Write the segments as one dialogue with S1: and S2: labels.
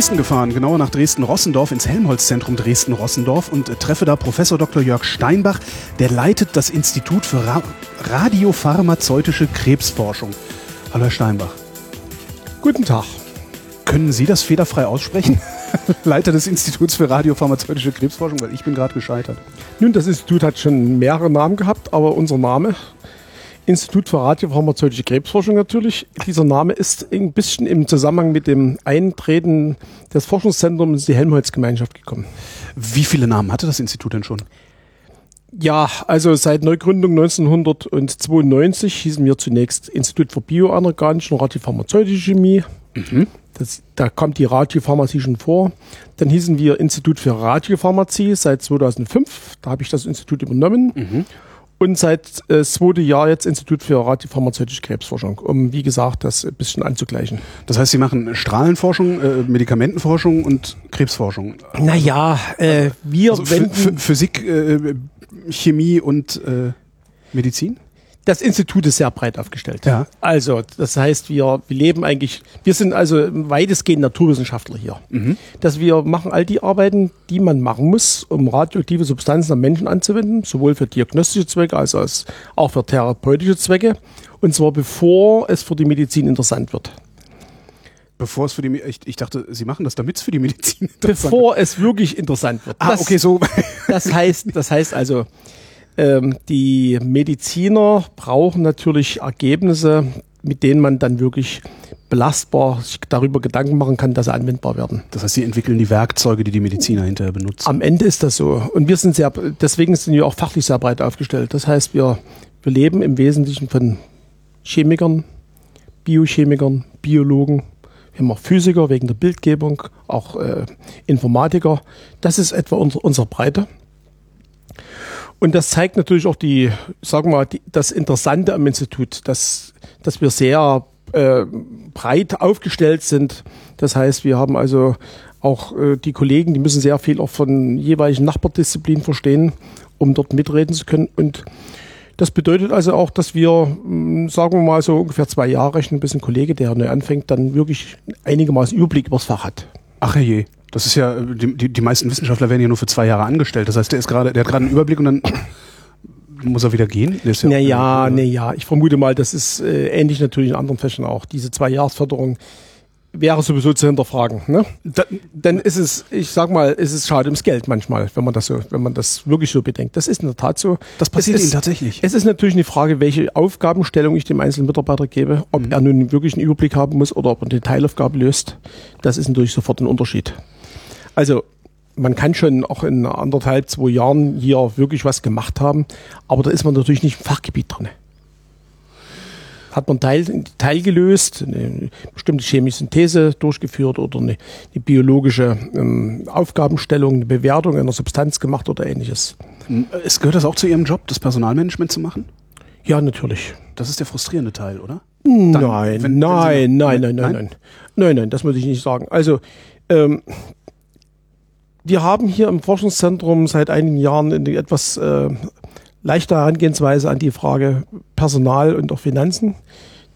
S1: Dresden gefahren, genauer nach Dresden-Rossendorf ins Helmholtz-Zentrum Dresden-Rossendorf und treffe da Professor Dr. Jörg Steinbach, der leitet das Institut für Ra radiopharmazeutische Krebsforschung. Hallo Herr Steinbach.
S2: Guten Tag.
S1: Können Sie das fehlerfrei aussprechen? Leiter des Instituts für radiopharmazeutische Krebsforschung, weil ich bin gerade gescheitert.
S2: Nun, das Institut hat schon mehrere Namen gehabt, aber unser Name Institut für Radiopharmazeutische Krebsforschung natürlich. Dieser Name ist ein bisschen im Zusammenhang mit dem Eintreten des Forschungszentrums in die Helmholtz-Gemeinschaft gekommen.
S1: Wie viele Namen hatte das Institut denn schon?
S2: Ja, also seit Neugründung 1992 hießen wir zunächst Institut für Bioanorganische und Radiopharmazeutische Chemie. Mhm. Das, da kommt die Radiopharmazie schon vor. Dann hießen wir Institut für Radiopharmazie seit 2005. Da habe ich das Institut übernommen. Mhm und seit äh, zweite Jahr jetzt Institut für radiopharmazeutische Krebsforschung, um wie gesagt das ein bisschen anzugleichen.
S1: Das heißt, Sie machen Strahlenforschung, äh, Medikamentenforschung und Krebsforschung.
S2: Naja, äh, wir
S1: also wenden Physik, äh, Chemie und äh, Medizin?
S2: Das Institut ist sehr breit aufgestellt. Ja. Also, das heißt, wir, wir leben eigentlich, wir sind also weitestgehend Naturwissenschaftler hier. Mhm. Dass wir machen all die Arbeiten, die man machen muss, um radioaktive Substanzen am Menschen anzuwenden, sowohl für diagnostische Zwecke als auch für therapeutische Zwecke. Und zwar bevor es für die Medizin interessant wird.
S1: Bevor es für die, ich, ich dachte, Sie machen das, damit es für die Medizin
S2: interessant wird. Bevor es wirklich interessant wird.
S1: Ah, das, okay, so.
S2: das heißt, das heißt also, ähm, die Mediziner brauchen natürlich Ergebnisse, mit denen man dann wirklich belastbar sich darüber Gedanken machen kann, dass sie anwendbar werden.
S1: Das heißt, sie entwickeln die Werkzeuge, die die Mediziner hinterher benutzen.
S2: Am Ende ist das so. Und wir sind sehr, deswegen sind wir auch fachlich sehr breit aufgestellt. Das heißt, wir, wir leben im Wesentlichen von Chemikern, Biochemikern, Biologen. Wir haben auch Physiker wegen der Bildgebung, auch äh, Informatiker. Das ist etwa unser, unsere Breite. Und das zeigt natürlich auch die, sagen wir mal, die, das Interessante am Institut, dass, dass wir sehr äh, breit aufgestellt sind. Das heißt, wir haben also auch äh, die Kollegen, die müssen sehr viel auch von jeweiligen Nachbardisziplinen verstehen, um dort mitreden zu können. Und das bedeutet also auch, dass wir, hm, sagen wir mal so ungefähr zwei Jahre rechnen, bis ein Kollege, der neu anfängt, dann wirklich einigermaßen Überblick über das Fach hat.
S1: Ach je. Das ist ja, die, die, die meisten Wissenschaftler werden ja nur für zwei Jahre angestellt. Das heißt, der ist gerade, der hat gerade einen Überblick und dann muss er wieder gehen?
S2: Ja naja, naja, ich vermute mal, das ist äh, ähnlich natürlich in anderen Fächern auch. Diese zwei Jahresförderung wäre sowieso zu hinterfragen. Ne? Da, dann ist es, ich sag mal, ist es schade ums Geld manchmal, wenn man das so, wenn man das wirklich so bedenkt. Das ist in der Tat so.
S1: Das passiert ist, Ihnen tatsächlich.
S2: Es ist natürlich eine Frage, welche Aufgabenstellung ich dem einzelnen Mitarbeiter gebe, ob mhm. er nun wirklich einen Überblick haben muss oder ob er eine Teilaufgabe löst. Das ist natürlich sofort ein Unterschied. Also man kann schon auch in anderthalb, zwei Jahren hier wirklich was gemacht haben, aber da ist man natürlich nicht im Fachgebiet drin. Hat man Teil, Teil gelöst, eine bestimmte chemische Synthese durchgeführt oder eine, eine biologische ähm, Aufgabenstellung, eine Bewertung einer Substanz gemacht oder ähnliches.
S1: Es gehört das auch zu Ihrem Job, das Personalmanagement zu machen?
S2: Ja, natürlich.
S1: Das ist der frustrierende Teil, oder?
S2: Dann, nein, wenn, nein, wenn nein, nein, nein, nein, nein, nein, nein, das muss ich nicht sagen. Also ähm, wir haben hier im Forschungszentrum seit einigen Jahren eine etwas äh, leichte Herangehensweise an die Frage Personal und auch Finanzen.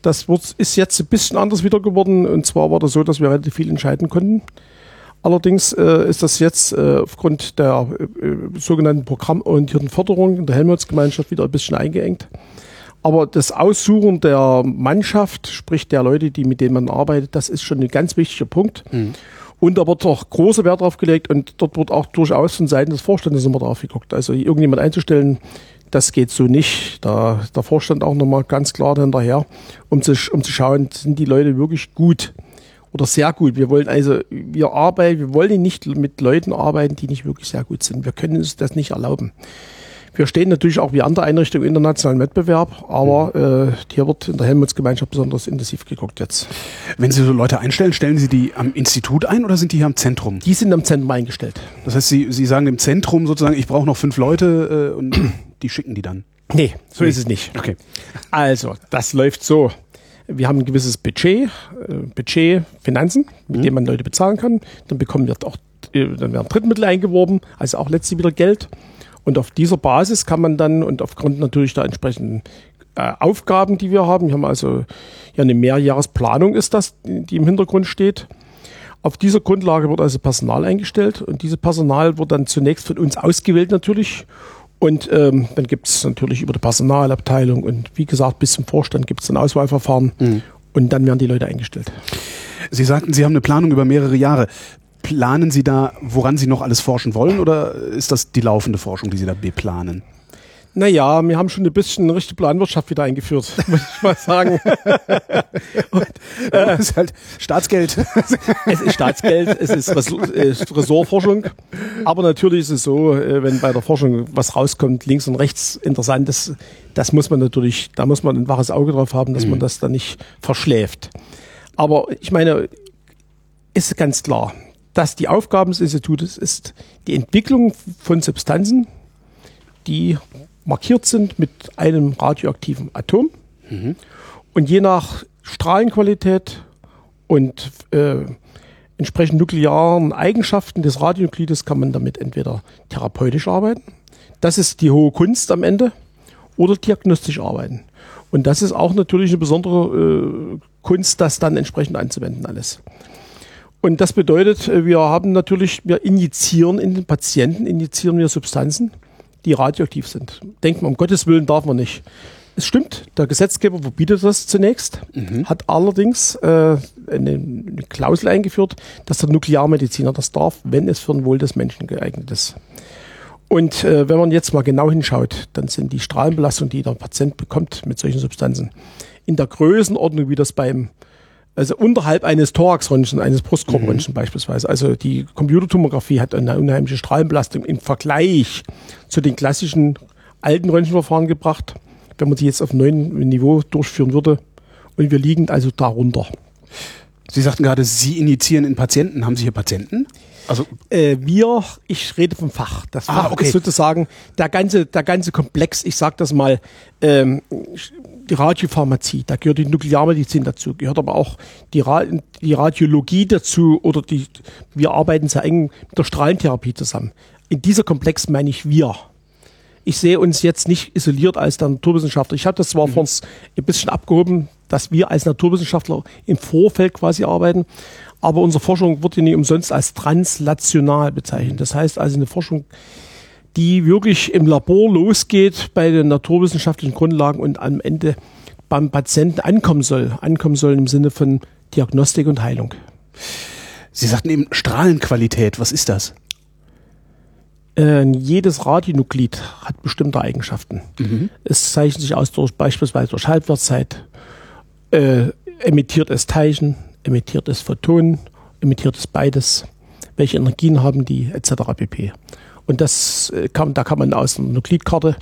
S2: Das wird, ist jetzt ein bisschen anders wieder geworden. Und zwar war das so, dass wir relativ viel entscheiden konnten. Allerdings äh, ist das jetzt äh, aufgrund der äh, sogenannten programmorientierten Förderung in der Helmholtz-Gemeinschaft wieder ein bisschen eingeengt. Aber das Aussuchen der Mannschaft, sprich der Leute, die mit denen man arbeitet, das ist schon ein ganz wichtiger Punkt. Mhm. Und da wird auch großer Wert drauf gelegt und dort wird auch durchaus von Seiten des Vorstandes immer drauf geguckt. Also irgendjemand einzustellen, das geht so nicht. Da der Vorstand auch nochmal ganz klar hinterher, um zu, um zu schauen, sind die Leute wirklich gut oder sehr gut. Wir wollen also, wir arbeiten, wir wollen nicht mit Leuten arbeiten, die nicht wirklich sehr gut sind. Wir können uns das nicht erlauben. Wir stehen natürlich auch wie andere Einrichtungen im internationalen Wettbewerb, aber mhm. äh, hier wird in der Helmholtz-Gemeinschaft besonders intensiv geguckt jetzt.
S1: Wenn Sie so Leute einstellen, stellen Sie die am Institut ein oder sind die hier am Zentrum?
S2: Die sind am Zentrum eingestellt.
S1: Das heißt, Sie, Sie sagen dem Zentrum sozusagen, ich brauche noch fünf Leute äh, und die schicken die dann?
S2: Nee, so nee. ist es nicht.
S1: Okay.
S2: Also, das läuft so. Wir haben ein gewisses Budget, äh, Budget Finanzen, mit mhm. dem man Leute bezahlen kann. Dann bekommen wir auch, äh, dann werden Drittmittel eingeworben, also auch letztlich wieder Geld. Und auf dieser Basis kann man dann und aufgrund natürlich der entsprechenden äh, Aufgaben, die wir haben, wir haben also ja eine Mehrjahresplanung ist das, die im Hintergrund steht. Auf dieser Grundlage wird also Personal eingestellt und dieses Personal wird dann zunächst von uns ausgewählt natürlich und ähm, dann gibt es natürlich über die Personalabteilung und wie gesagt, bis zum Vorstand gibt es ein Auswahlverfahren mhm. und dann werden die Leute eingestellt.
S1: Sie sagten, Sie haben eine Planung über mehrere Jahre. Planen Sie da, woran Sie noch alles forschen wollen oder ist das die laufende Forschung, die Sie da beplanen?
S2: Naja, wir haben schon ein bisschen eine richtige Planwirtschaft wieder eingeführt, muss ich mal sagen.
S1: Und, äh, es ist halt Staatsgeld.
S2: es ist Staatsgeld, es ist Ressortforschung. Aber natürlich ist es so, äh, wenn bei der Forschung was rauskommt, links und rechts interessantes, das muss man natürlich, da muss man ein waches Auge drauf haben, dass mhm. man das dann nicht verschläft. Aber ich meine, ist ganz klar, dass die Aufgaben des Institutes ist die Entwicklung von Substanzen, die markiert sind mit einem radioaktiven Atom. Mhm. Und je nach Strahlenqualität und äh, entsprechend nuklearen Eigenschaften des Radionuklides kann man damit entweder therapeutisch arbeiten, das ist die hohe Kunst am Ende, oder diagnostisch arbeiten. Und das ist auch natürlich eine besondere äh, Kunst, das dann entsprechend anzuwenden alles. Und das bedeutet, äh, wir haben natürlich, wir injizieren in den Patienten, injizieren wir Substanzen, die radioaktiv sind. Denkt man, um Gottes Willen darf man nicht. Es stimmt, der Gesetzgeber verbietet das zunächst, mhm. hat allerdings äh, eine, eine, Klausel eingeführt, dass der Nuklearmediziner das darf, wenn es für ein Wohl des Menschen geeignet ist. Und äh, wenn man jetzt mal genau hinschaut, dann sind die Strahlenbelastungen, die der Patient bekommt mit solchen Substanzen, in der Größenordnung, wie das beim also unterhalb eines Thoraxröntgen, eines Brustkorbröntgen mhm. beispielsweise. Also die Computertomographie hat eine unheimliche Strahlenbelastung im Vergleich zu den klassischen alten Röntgenverfahren gebracht, wenn man sie jetzt auf neuen Niveau durchführen würde. Und wir liegen also darunter.
S1: Sie sagten gerade, Sie initiieren in Patienten. Haben Sie hier Patienten?
S2: Also äh, wir, ich rede vom Fach. Das ah, Fach ah, okay. ist sozusagen der ganze, der ganze Komplex. Ich sage das mal. Ähm, die Radiopharmazie, da gehört die Nuklearmedizin dazu, gehört aber auch die, Ra die Radiologie dazu oder die, wir arbeiten sehr eng mit der Strahlentherapie zusammen. In dieser Komplex meine ich wir. Ich sehe uns jetzt nicht isoliert als der Naturwissenschaftler. Ich habe das zwar mhm. vorhin ein bisschen abgehoben, dass wir als Naturwissenschaftler im Vorfeld quasi arbeiten, aber unsere Forschung wird ja nicht umsonst als translational bezeichnet. Das heißt also eine Forschung, die wirklich im Labor losgeht bei den naturwissenschaftlichen Grundlagen und am Ende beim Patienten ankommen soll. Ankommen soll im Sinne von Diagnostik und Heilung.
S1: Sie sagten eben Strahlenqualität. Was ist das?
S2: Äh, jedes Radionuklid hat bestimmte Eigenschaften. Mhm. Es zeichnet sich aus durch beispielsweise durch Halbwertszeit, äh, emittiert es Teilchen, emittiert es Photonen, emittiert es beides, welche Energien haben die, etc. pp. Und das äh, kann, da kann man aus einer Nuklidkarte,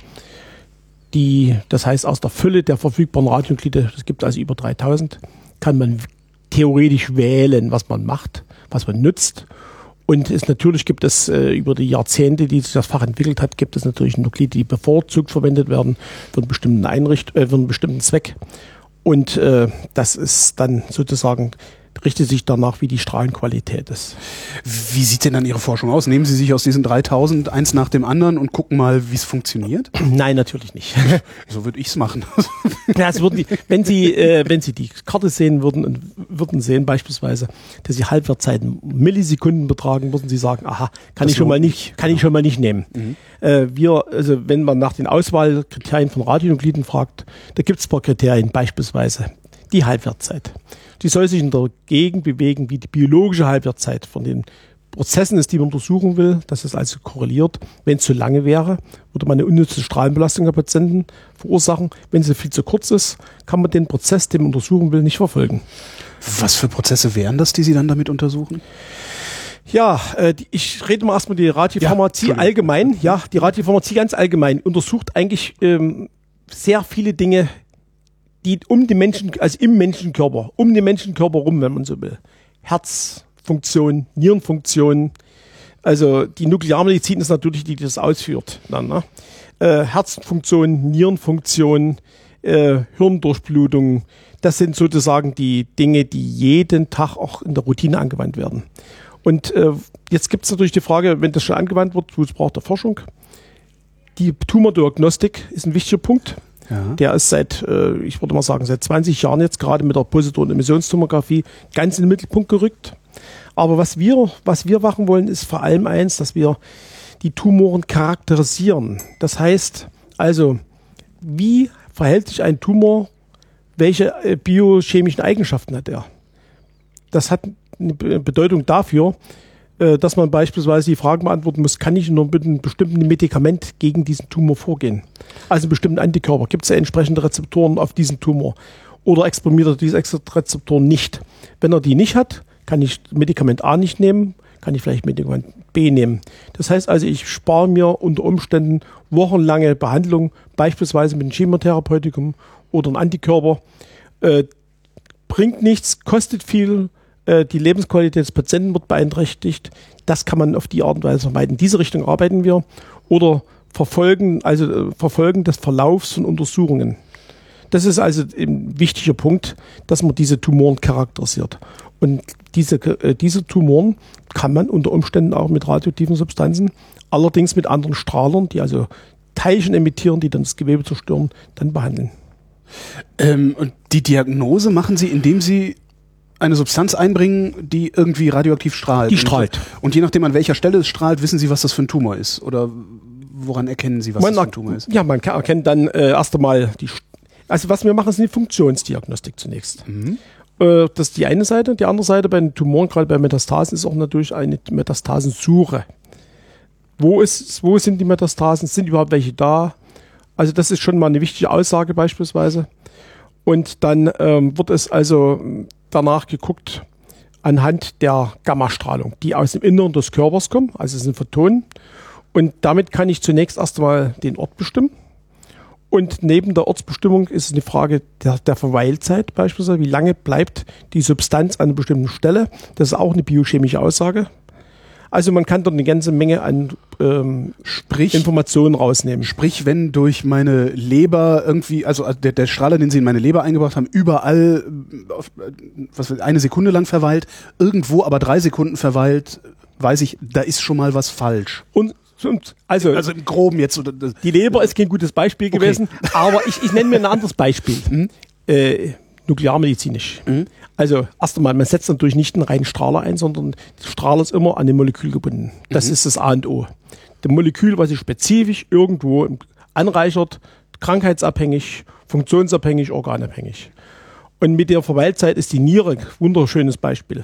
S2: die, das heißt aus der Fülle der verfügbaren Radionuklide, es gibt also über 3000, kann man theoretisch wählen, was man macht, was man nutzt. Und es natürlich gibt es äh, über die Jahrzehnte, die sich das Fach entwickelt hat, gibt es natürlich Nuklide, die bevorzugt verwendet werden für einen bestimmten Einricht, äh, für einen bestimmten Zweck. Und äh, das ist dann sozusagen richtet sich danach, wie die Strahlenqualität ist.
S1: Wie sieht denn dann Ihre Forschung aus? Nehmen Sie sich aus diesen 3000 eins nach dem anderen und gucken mal, wie es funktioniert?
S2: Nein, natürlich nicht.
S1: so würde ich es machen.
S2: ja, es würden die, wenn Sie, äh, wenn Sie die Karte sehen würden und würden sehen beispielsweise, dass Sie Halbwertzeiten Millisekunden betragen, würden Sie sagen, aha, kann das ich schon mal nicht, kann ich schon mal nicht nehmen. Mhm. Äh, wir, also wenn man nach den Auswahlkriterien von Radionukliden fragt, da gibt es ein paar Kriterien, beispielsweise die Halbwertzeit die soll sich in der Gegend bewegen, wie die biologische Halbwertszeit von den Prozessen ist, die man untersuchen will, dass es also korreliert. Wenn es zu lange wäre, würde man eine unnütze Strahlenbelastung der Patienten verursachen. Wenn sie viel zu kurz ist, kann man den Prozess, den man untersuchen will, nicht verfolgen.
S1: Was für Prozesse wären das, die Sie dann damit untersuchen?
S2: Ja, äh, die, ich rede mal erstmal die Radiopharmazie
S1: Ja,
S2: allgemein. Ja, die Radiopharmazie ganz allgemein untersucht eigentlich ähm, sehr viele Dinge, die um den Menschen, also im Menschenkörper, um den Menschenkörper rum, wenn man so will. Herzfunktion, Nierenfunktion. Also die Nuklearmedizin ist natürlich die, die das ausführt. Dann, ne? äh, Herzfunktion, Nierenfunktion, äh, Hirndurchblutung. Das sind sozusagen die Dinge, die jeden Tag auch in der Routine angewandt werden. Und äh, jetzt gibt es natürlich die Frage, wenn das schon angewandt wird, wozu braucht der Forschung? Die Tumordiagnostik ist ein wichtiger Punkt.
S1: Ja.
S2: Der ist seit, äh, ich würde mal sagen, seit 20 Jahren jetzt gerade mit der Positronen-Emissionstomographie ganz in den Mittelpunkt gerückt. Aber was wir, was wir machen wollen, ist vor allem eins, dass wir die Tumoren charakterisieren. Das heißt also, wie verhält sich ein Tumor, welche äh, biochemischen Eigenschaften hat er? Das hat eine Be- Bedeutung dafür, dass man beispielsweise die Fragen beantworten muss, kann ich nur mit einem bestimmten Medikament gegen diesen Tumor vorgehen? Also einen bestimmten Antikörper. Gibt es ja entsprechende Rezeptoren auf diesen Tumor? Oder exprimiert er diese Rezeptoren nicht? Wenn er die nicht hat, kann ich Medikament A nicht nehmen, kann ich vielleicht Medikament B nehmen. Das heißt also, ich spare mir unter Umständen wochenlange Behandlung, beispielsweise mit einem Chemotherapeutikum oder einem Antikörper. Äh, bringt nichts, kostet viel, äh, die Lebensqualität des Patienten wird beeinträchtigt. Das kann man auf die Art und Weise vermeiden. In diese Richtung arbeiten wir. Oder verfolgen, also äh, verfolgen des Verlaufs von Untersuchungen. Das ist also ein wichtiger Punkt, dass man diese Tumoren charakterisiert. Und diese, äh, diese Tumoren kann man unter Umständen auch mit radioaktiven Substanzen, allerdings mit anderen Strahlern, die also Teilchen emittieren, die dann das Gewebe zerstören, dann behandeln.
S1: Ähm, und die Diagnose machen Sie, indem Sie eine Substanz einbringen, die irgendwie radioaktiv strahlt.
S2: Die strahlt.
S1: Und, und je nachdem, an welcher Stelle es strahlt, wissen Sie, was das für ein Tumor ist? Oder woran erkennen Sie, was
S2: man
S1: das für ein Tumor ist?
S2: Ja, man kann, erkennt dann äh, erst einmal die. Also was wir machen, ist eine Funktionsdiagnostik zunächst.
S1: Mhm.
S2: Äh, das ist die eine Seite. Die andere Seite bei den Tumoren, gerade bei Metastasen, ist auch natürlich eine Metastasensuche. Wo, ist, wo sind die Metastasen? Sind überhaupt welche da? Also das ist schon mal eine wichtige Aussage beispielsweise. Und dann ähm, wird es also danach geguckt anhand der Gammastrahlung, die aus dem Inneren des Körpers kommt, also es sind Photonen. Und damit kann ich zunächst erstmal den Ort bestimmen. Und neben der Ortsbestimmung ist es eine Frage der, der Verweilzeit beispielsweise. Wie lange bleibt die Substanz an einer bestimmten Stelle? Das ist auch eine biochemische Aussage. Also man kann dort eine ganze Menge an ähm,
S1: Sprich,
S2: Informationen rausnehmen.
S1: sprich, wenn durch meine Leber irgendwie, also der, der Strahler, den Sie in meine Leber eingebracht haben, überall äh, auf, äh, was eine Sekunde lang verweilt, irgendwo aber drei Sekunden verweilt, weiß ich, da ist schon mal was falsch.
S2: Und, also,
S1: Also im Groben jetzt.
S2: Die Leber ist kein gutes Beispiel
S1: Okay.
S2: gewesen, aber ich, ich nenne mir ein anderes Beispiel. Äh, nuklearmedizinisch. Also erst einmal, man setzt natürlich nicht einen reinen Strahler ein, sondern der Strahler ist immer an dem Molekül gebunden. Das ist das A und O. Der Molekül, was sich spezifisch irgendwo anreichert, krankheitsabhängig, funktionsabhängig, organabhängig. Und mit der Verweilzeit ist die Niere ein wunderschönes Beispiel.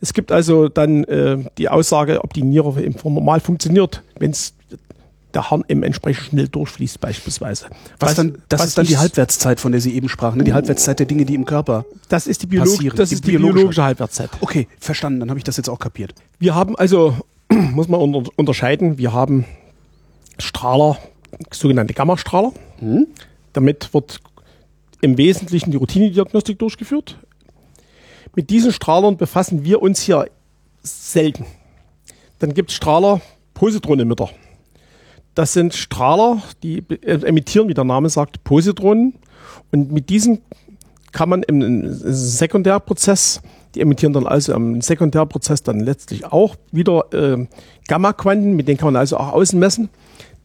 S2: Es gibt also dann äh, die Aussage, ob die Niere normal funktioniert, wenn es der Harn eben entsprechend schnell durchfließt beispielsweise.
S1: was dann, das
S2: was
S1: ist dann die Halbwertszeit, von der Sie eben sprachen, ne? die Halbwertszeit der Dinge, die im Körper.
S2: Das ist die, Biolog das
S1: Die
S2: ist die
S1: biologische-
S2: biologische Halbwertszeit.
S1: Okay, verstanden, dann habe ich das jetzt auch kapiert.
S2: Wir haben also, muss man unter, unterscheiden, wir haben Strahler, sogenannte Gammastrahler. Damit wird im Wesentlichen die Routinediagnostik durchgeführt. Mit diesen Strahlern befassen wir uns hier selten. Dann gibt es Strahler, Positronemitter. Das sind Strahler, die äh, emittieren, wie der Name sagt, Positronen. Und mit diesen kann man im, Sekundärprozess, die emittieren dann also im Sekundärprozess dann letztlich auch wieder äh, Gamma-Quanten, mit denen kann man also auch außen messen.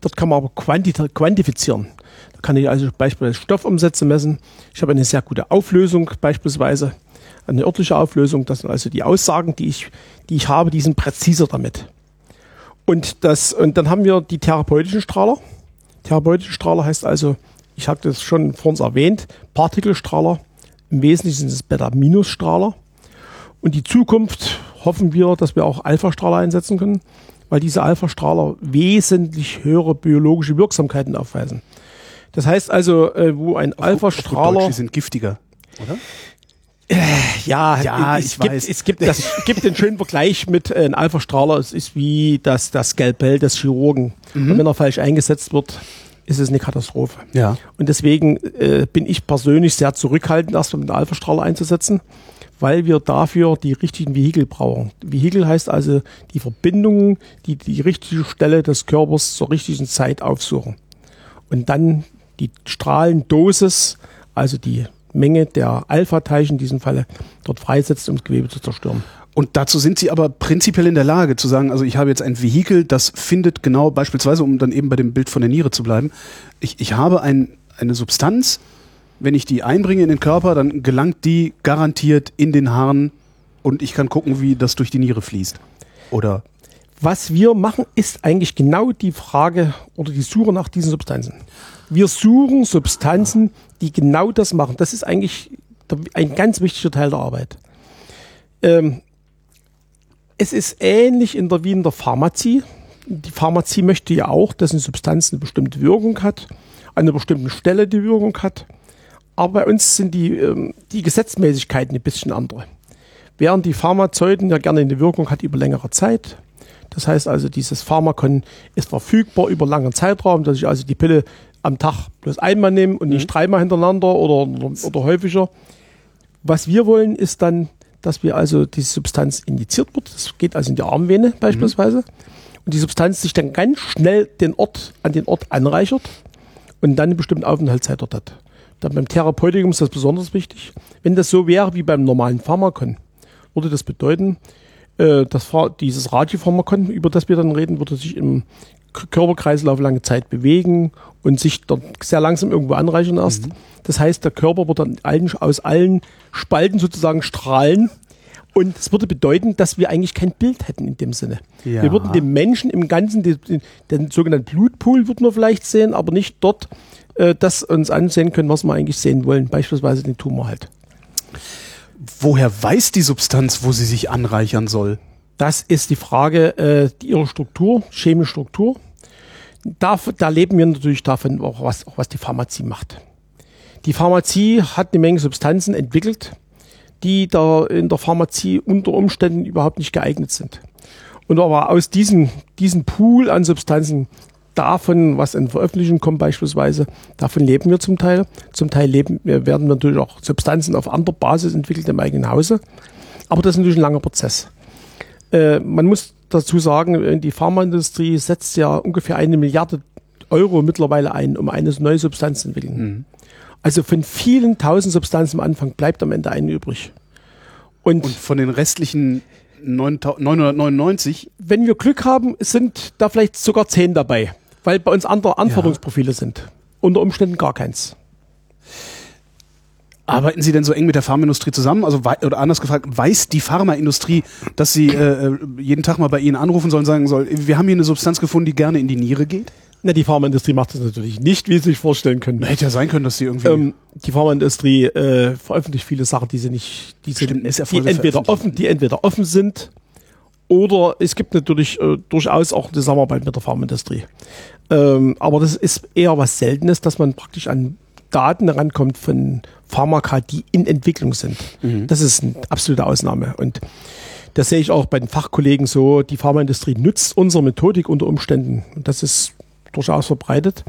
S2: Dort kann man aber quantita- quantifizieren. Da kann ich also beispielsweise Stoffumsätze messen. Ich habe eine sehr gute Auflösung beispielsweise, eine örtliche Auflösung. Das sind also die Aussagen, die ich, die ich habe, die sind präziser damit. Und, das, und dann haben wir die therapeutischen Strahler. Therapeutische Strahler heißt also, ich habe das schon vor uns erwähnt, Partikelstrahler. Im Wesentlichen sind es Beta-Minus-Strahler. Und die Zukunft hoffen wir, dass wir auch Alpha-Strahler einsetzen können, weil diese Alpha-Strahler wesentlich höhere biologische Wirksamkeiten aufweisen. Das heißt also, äh, wo ein Alpha-Strahler
S1: Die sind giftiger, oder?
S2: Ja, ja es, ich gibt, weiß. Es gibt, das, gibt den schönen Vergleich mit äh, einem Alpha-Strahler. Es ist wie das, das Skalpell des Chirurgen. Mhm. Und wenn er falsch eingesetzt wird, ist es eine Katastrophe.
S1: Ja.
S2: Und deswegen äh, bin ich persönlich sehr zurückhaltend, erstmal mit einem Alpha-Strahler einzusetzen, weil wir dafür die richtigen Vehikel brauchen. Vehikel heißt also die Verbindungen, die die richtige Stelle des Körpers zur richtigen Zeit aufsuchen. Und dann die Strahlendosis, also die Menge der Alpha-Teilchen in diesem Falle dort freisetzt, um das Gewebe zu zerstören.
S1: Und dazu sind sie aber prinzipiell in der Lage zu sagen, also ich habe jetzt ein Vehikel, das findet genau beispielsweise, um dann eben bei dem Bild von der Niere zu bleiben, ich, ich habe ein, eine Substanz, wenn ich die einbringe in den Körper, dann gelangt die garantiert in den Harn und ich kann gucken, wie das durch die Niere fließt. Oder?
S2: Was wir machen, ist eigentlich genau die Frage oder die Suche nach diesen Substanzen. Wir suchen Substanzen, die genau das machen. Das ist eigentlich ein ganz wichtiger Teil der Arbeit. Ähm, es ist ähnlich in der, wie in der Pharmazie. Die Pharmazie möchte ja auch, dass eine Substanz eine bestimmte Wirkung hat, an einer bestimmten Stelle die Wirkung hat. Aber bei uns sind die, ähm, die Gesetzmäßigkeiten ein bisschen andere. Während die Pharmazeuten ja gerne eine Wirkung hat über längere Zeit. Das heißt also, dieses Pharmakon ist verfügbar über langen Zeitraum, dass ich also die Pille am Tag bloß einmal nehme und nicht mhm. dreimal hintereinander oder, oder, häufiger. Was wir wollen, ist dann, dass wir also diese Substanz injiziert wird. Das geht also in die Armvene beispielsweise. Mhm. Und die Substanz sich dann ganz schnell den Ort, an den Ort anreichert und dann eine bestimmte Aufenthaltszeit dort hat. Dann beim Therapeutikum ist das besonders wichtig. Wenn das so wäre wie beim normalen Pharmakon, würde das bedeuten, äh, dass dieses Radiopharmakon, über das wir dann reden, würde sich im Körperkreislauf lange Zeit bewegen und sich dort sehr langsam irgendwo anreichern erst. Mhm. Das heißt, der Körper wird dann allen, aus allen Spalten sozusagen strahlen. Und es würde bedeuten, dass wir eigentlich kein Bild hätten in dem Sinne. Ja. Wir würden den Menschen im Ganzen, den, den sogenannten Blutpool würden wir vielleicht sehen, aber nicht dort äh, das uns ansehen können, was wir eigentlich sehen wollen, beispielsweise den Tumor halt.
S1: Woher weiß die Substanz, wo sie sich anreichern soll?
S2: Das ist die Frage äh, ihrer Struktur, chemische Struktur. Da, da leben wir natürlich davon, auch was, auch was die Pharmazie macht. Die Pharmazie hat eine Menge Substanzen entwickelt, die da in der Pharmazie unter Umständen überhaupt nicht geeignet sind. Und aber aus diesem, diesem Pool an Substanzen, davon, was in Veröffentlichungen kommt beispielsweise, davon leben wir zum Teil. Zum Teil leben, werden wir natürlich auch Substanzen auf anderer Basis entwickelt im eigenen Hause. Aber das ist natürlich ein langer Prozess. Äh, man muss dazu sagen, äh, die Pharmaindustrie setzt ja ungefähr eine Milliarde Euro mittlerweile ein, um eine neue Substanz zu entwickeln. Mhm. Also von vielen tausend Substanzen am Anfang bleibt am Ende eine übrig.
S1: Und, Und von den restlichen 999?
S2: Wenn wir Glück haben, sind da vielleicht sogar zehn dabei, weil bei uns andere Anforderungsprofile ja. sind. Unter Umständen gar keins.
S1: Arbeiten Sie denn so eng mit der Pharmaindustrie zusammen? Also oder anders gefragt, weiß die Pharmaindustrie, dass sie äh, äh, jeden Tag mal bei Ihnen anrufen sollen, sagen soll, wir haben hier eine Substanz gefunden, die gerne in die Niere geht?
S2: Na, die Pharmaindustrie macht das natürlich nicht, wie Sie sich vorstellen können.
S1: Hätte ja sein können, dass sie irgendwie.
S2: Ähm, die Pharmaindustrie äh, veröffentlicht viele Sachen, die sie nicht, die, Stimmt, sind, die entweder offen, die entweder offen sind oder es gibt natürlich äh, durchaus auch eine Zusammenarbeit mit der Pharmaindustrie. Ähm, aber das ist eher was Seltenes, dass man praktisch an Daten rankommt von Pharmaka, die in Entwicklung sind. Mhm. Das ist eine absolute Ausnahme. Und das sehe ich auch bei den Fachkollegen so. Die Pharmaindustrie nutzt unsere Methodik unter Umständen. Und das ist durchaus verbreitet,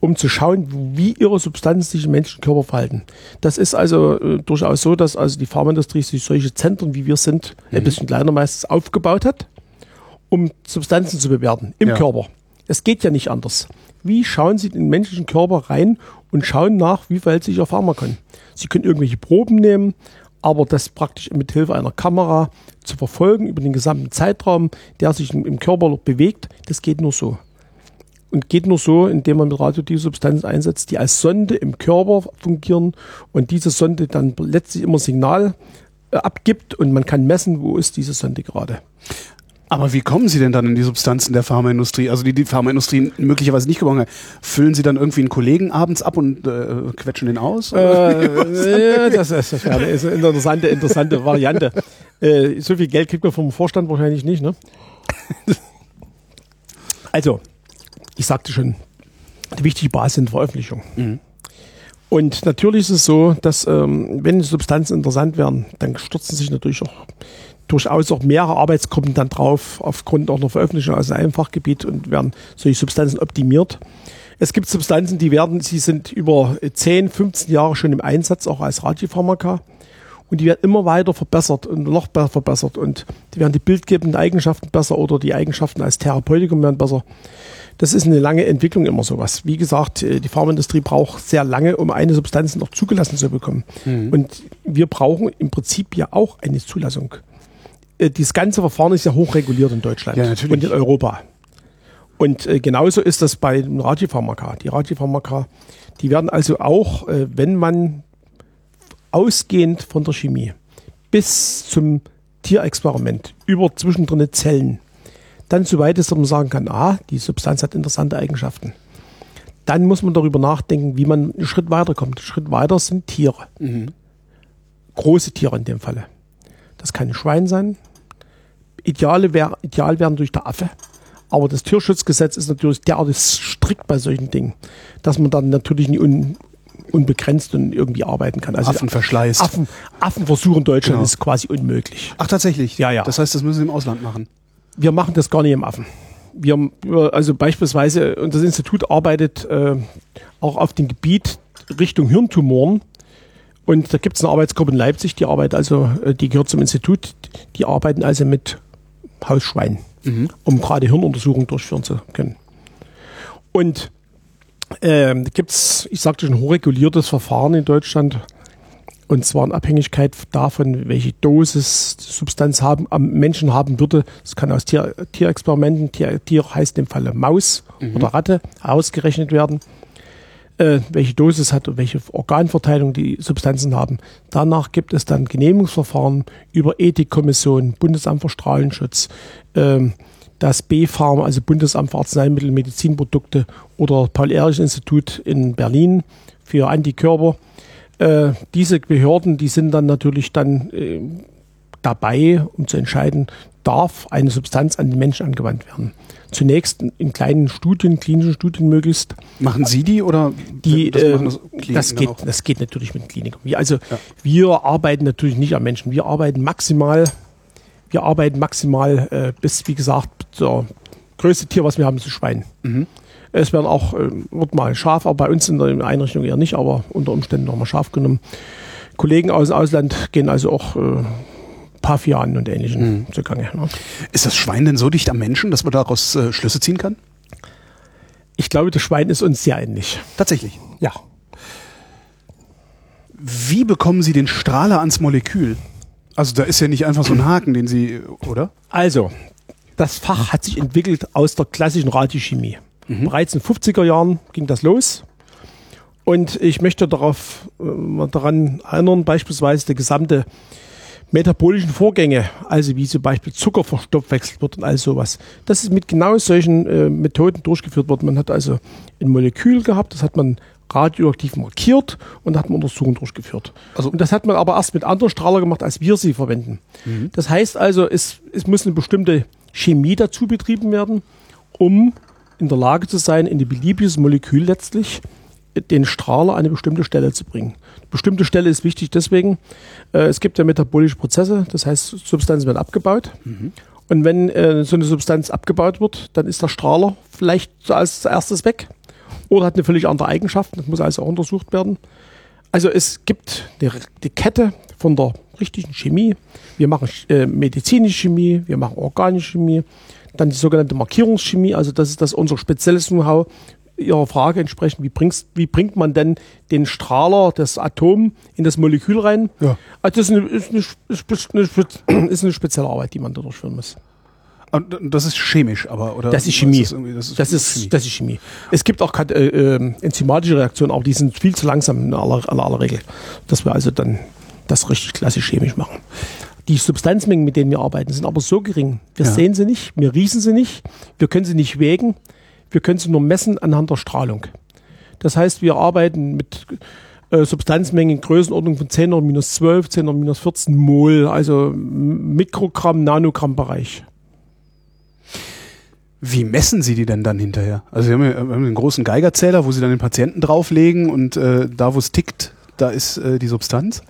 S2: um zu schauen, wie ihre Substanzen sich im menschlichen Körper verhalten. Das ist also äh, durchaus so, dass also die Pharmaindustrie sich solche Zentren, wie wir sind, mhm. ein bisschen kleiner meistens aufgebaut hat, um Substanzen zu bewerten im ja. Körper. Es geht ja nicht anders. Wie schauen Sie in den menschlichen Körper rein und schauen nach, wie verhält sich Ihr Pharmakon? Sie können irgendwelche Proben nehmen, aber das praktisch mit Hilfe einer Kamera zu verfolgen über den gesamten Zeitraum, der sich im Körper bewegt, das geht nur so. Und geht nur so, indem man mit Radio die Substanzen einsetzt, die als Sonde im Körper fungieren und diese Sonde dann letztlich immer Signal äh, abgibt und man kann messen, wo ist diese Sonde gerade.
S1: Aber wie kommen Sie denn dann in die Substanzen der Pharmaindustrie? Also die die Pharmaindustrie möglicherweise nicht gewonnen hat. Füllen Sie dann irgendwie einen Kollegen abends ab und äh, quetschen den aus?
S2: Äh, ja, das ist, eine interessante, interessante Variante. Äh, so viel Geld kriegt man vom Vorstand wahrscheinlich nicht, ne? Also, ich sagte schon, die wichtige Basis sind Veröffentlichungen. Mhm. Und natürlich ist es so, dass ähm, wenn Substanzen interessant werden, dann stürzen sich natürlich auch durchaus auch mehrere Arbeitsgruppen dann drauf, aufgrund auch einer Veröffentlichung aus einem Fachgebiet und werden solche Substanzen optimiert. Es gibt Substanzen, die werden, sie sind über 10, 15 Jahre schon im Einsatz, auch als Radiopharmaka. Und die werden immer weiter verbessert und noch besser verbessert. Und die werden die bildgebenden Eigenschaften besser oder die Eigenschaften als Therapeutikum werden besser. Das ist eine lange Entwicklung immer sowas. Wie gesagt, äh, die Pharmaindustrie braucht sehr lange, um eine Substanz noch zugelassen zu bekommen. Mhm. Und wir brauchen im Prinzip ja auch eine Zulassung. Äh, dieses ganze Verfahren ist ja hochreguliert in Deutschland ja, und in Europa. Und äh, genauso ist das bei den Radiopharmaka. Die Radiopharmaka, die werden also auch, äh, wenn man ausgehend von der Chemie bis zum Tierexperiment über zwischendrin Zellen, dann so weit ist, dass man sagen kann, ah, die Substanz hat interessante Eigenschaften. Dann muss man darüber nachdenken, wie man einen Schritt weiterkommt. Ein Schritt weiter sind Tiere. Mhm. Große Tiere in dem Falle. Das kann ein Schwein sein. Ideale wär, ideal wären durch der Affe. Aber das Tierschutzgesetz ist natürlich derartig strikt bei solchen Dingen, dass man dann natürlich nicht un, unbegrenzt und irgendwie arbeiten kann.
S1: Also Affenverschleiß.
S2: Affen, Affenversuch in Deutschland genau. ist quasi unmöglich.
S1: Ach, tatsächlich?
S2: Ja, ja.
S1: Das heißt, das müssen Sie im Ausland machen?
S2: Wir machen das gar nicht im Affen. Wir, also beispielsweise, und das Institut arbeitet äh, auch auf dem Gebiet Richtung Hirntumoren und da gibt es eine Arbeitsgruppe in Leipzig, die arbeitet also, äh, die gehört zum Institut, die arbeiten also mit Hausschweinen, mhm. um gerade Hirnuntersuchungen durchführen zu können. Und äh, gibt es, ich sagte schon, hochreguliertes Verfahren in Deutschland. Und zwar in Abhängigkeit davon, welche Dosis die Substanz haben, am Menschen haben würde. Das kann aus Tier, Tierexperimenten, Tier, Tier heißt im Falle Maus mhm. oder Ratte, ausgerechnet werden äh, welche Dosis hat und welche Organverteilung die Substanzen haben. Danach gibt es dann Genehmigungsverfahren über Ethikkommission, Bundesamt für Strahlenschutz, äh, das B-Farm, also Bundesamt für Arzneimittel Medizinprodukte oder Paul-Ehrlich-Institut in Berlin für Antikörper. Äh, diese Behörden, die sind dann natürlich dann äh, dabei, um zu entscheiden, darf eine Substanz an den Menschen angewandt werden. Zunächst in kleinen Studien, klinischen Studien möglichst.
S1: Machen Sie die oder
S2: die? Das, äh, das, das geht, das geht natürlich mit Kliniken. Wir, also ja. wir arbeiten natürlich nicht am Menschen. Wir arbeiten maximal, wir arbeiten maximal äh, bis, wie gesagt, das größte Tier, was wir haben, ist ein Schwein. Mhm. Es werden auch, äh, wird mal Schaf, aber bei uns in der Einrichtung eher nicht, aber unter Umständen nochmal Schaf genommen. Kollegen aus dem Ausland gehen also auch äh, Pavianen und Ähnlichen mhm. zugange. Ne?
S1: Ist das Schwein denn so dicht am Menschen, dass man daraus äh, Schlüsse ziehen kann?
S2: Ich glaube, das Schwein ist uns sehr ähnlich.
S1: Tatsächlich?
S2: Ja.
S1: Wie bekommen Sie den Strahler ans Molekül? Also da ist ja nicht einfach so ein Haken, den Sie, oder?
S2: Also, das Fach hat sich entwickelt aus der klassischen Radiochemie. Mhm. Bereits in den 50er Jahren ging das los. Und ich möchte darauf äh, daran erinnern, beispielsweise der gesamte metabolischen Vorgänge, also wie zum Beispiel Zucker verstoffwechselt wird und all sowas. Das ist mit genau solchen äh, Methoden durchgeführt worden. Man hat also ein Molekül gehabt, das hat man radioaktiv markiert und hat man Untersuchungen durchgeführt. Also und das hat man aber erst mit anderen Strahler gemacht, als wir sie verwenden. Mhm. Das heißt also, es, es muss eine bestimmte Chemie dazu betrieben werden, um in der Lage zu sein, in ein beliebiges Molekül letztlich den Strahler an eine bestimmte Stelle zu bringen. Eine bestimmte Stelle ist wichtig deswegen, äh, es gibt ja metabolische Prozesse, das heißt, Substanzen werden abgebaut. Mhm. Und wenn äh, so eine Substanz abgebaut wird, dann ist der Strahler vielleicht als erstes weg oder hat eine völlig andere Eigenschaft, das muss also auch untersucht werden. Also es gibt die, die Kette von der richtigen Chemie. Wir machen äh, medizinische Chemie, wir machen organische Chemie, dann die sogenannte Markierungschemie, also das ist das unser spezielles Know-how. Ihrer Frage entsprechend, wie, bringst, wie bringt man denn den Strahler, das Atom, in das Molekül rein? Ja. Also das ist eine, ist, eine, eine, ist eine spezielle Arbeit, die man da durchführen muss.
S1: Das ist chemisch, aber oder?
S2: Das ist Chemie. Das ist, das ist, das ist, Chemie. Das ist Chemie. Es gibt auch äh, äh, enzymatische Reaktionen, aber die sind viel zu langsam in aller, in aller Regel, dass wir also dann das richtig klassisch chemisch machen. Die Substanzmengen, mit denen wir arbeiten, sind aber so gering. Wir ja. sehen sie nicht, wir riechen sie nicht, wir können sie nicht wägen. Wir können sie nur messen anhand der Strahlung. Das heißt, wir arbeiten mit äh, Substanzmengen in Größenordnung von 10 oder minus 12, 10 oder minus 14 Mol, also Mikrogramm, Nanogramm Bereich.
S1: Wie messen Sie die denn dann hinterher? Also Sie haben, ja, haben einen großen Geigerzähler, wo Sie dann den Patienten drauflegen und äh, da, wo es tickt, da ist äh, die Substanz?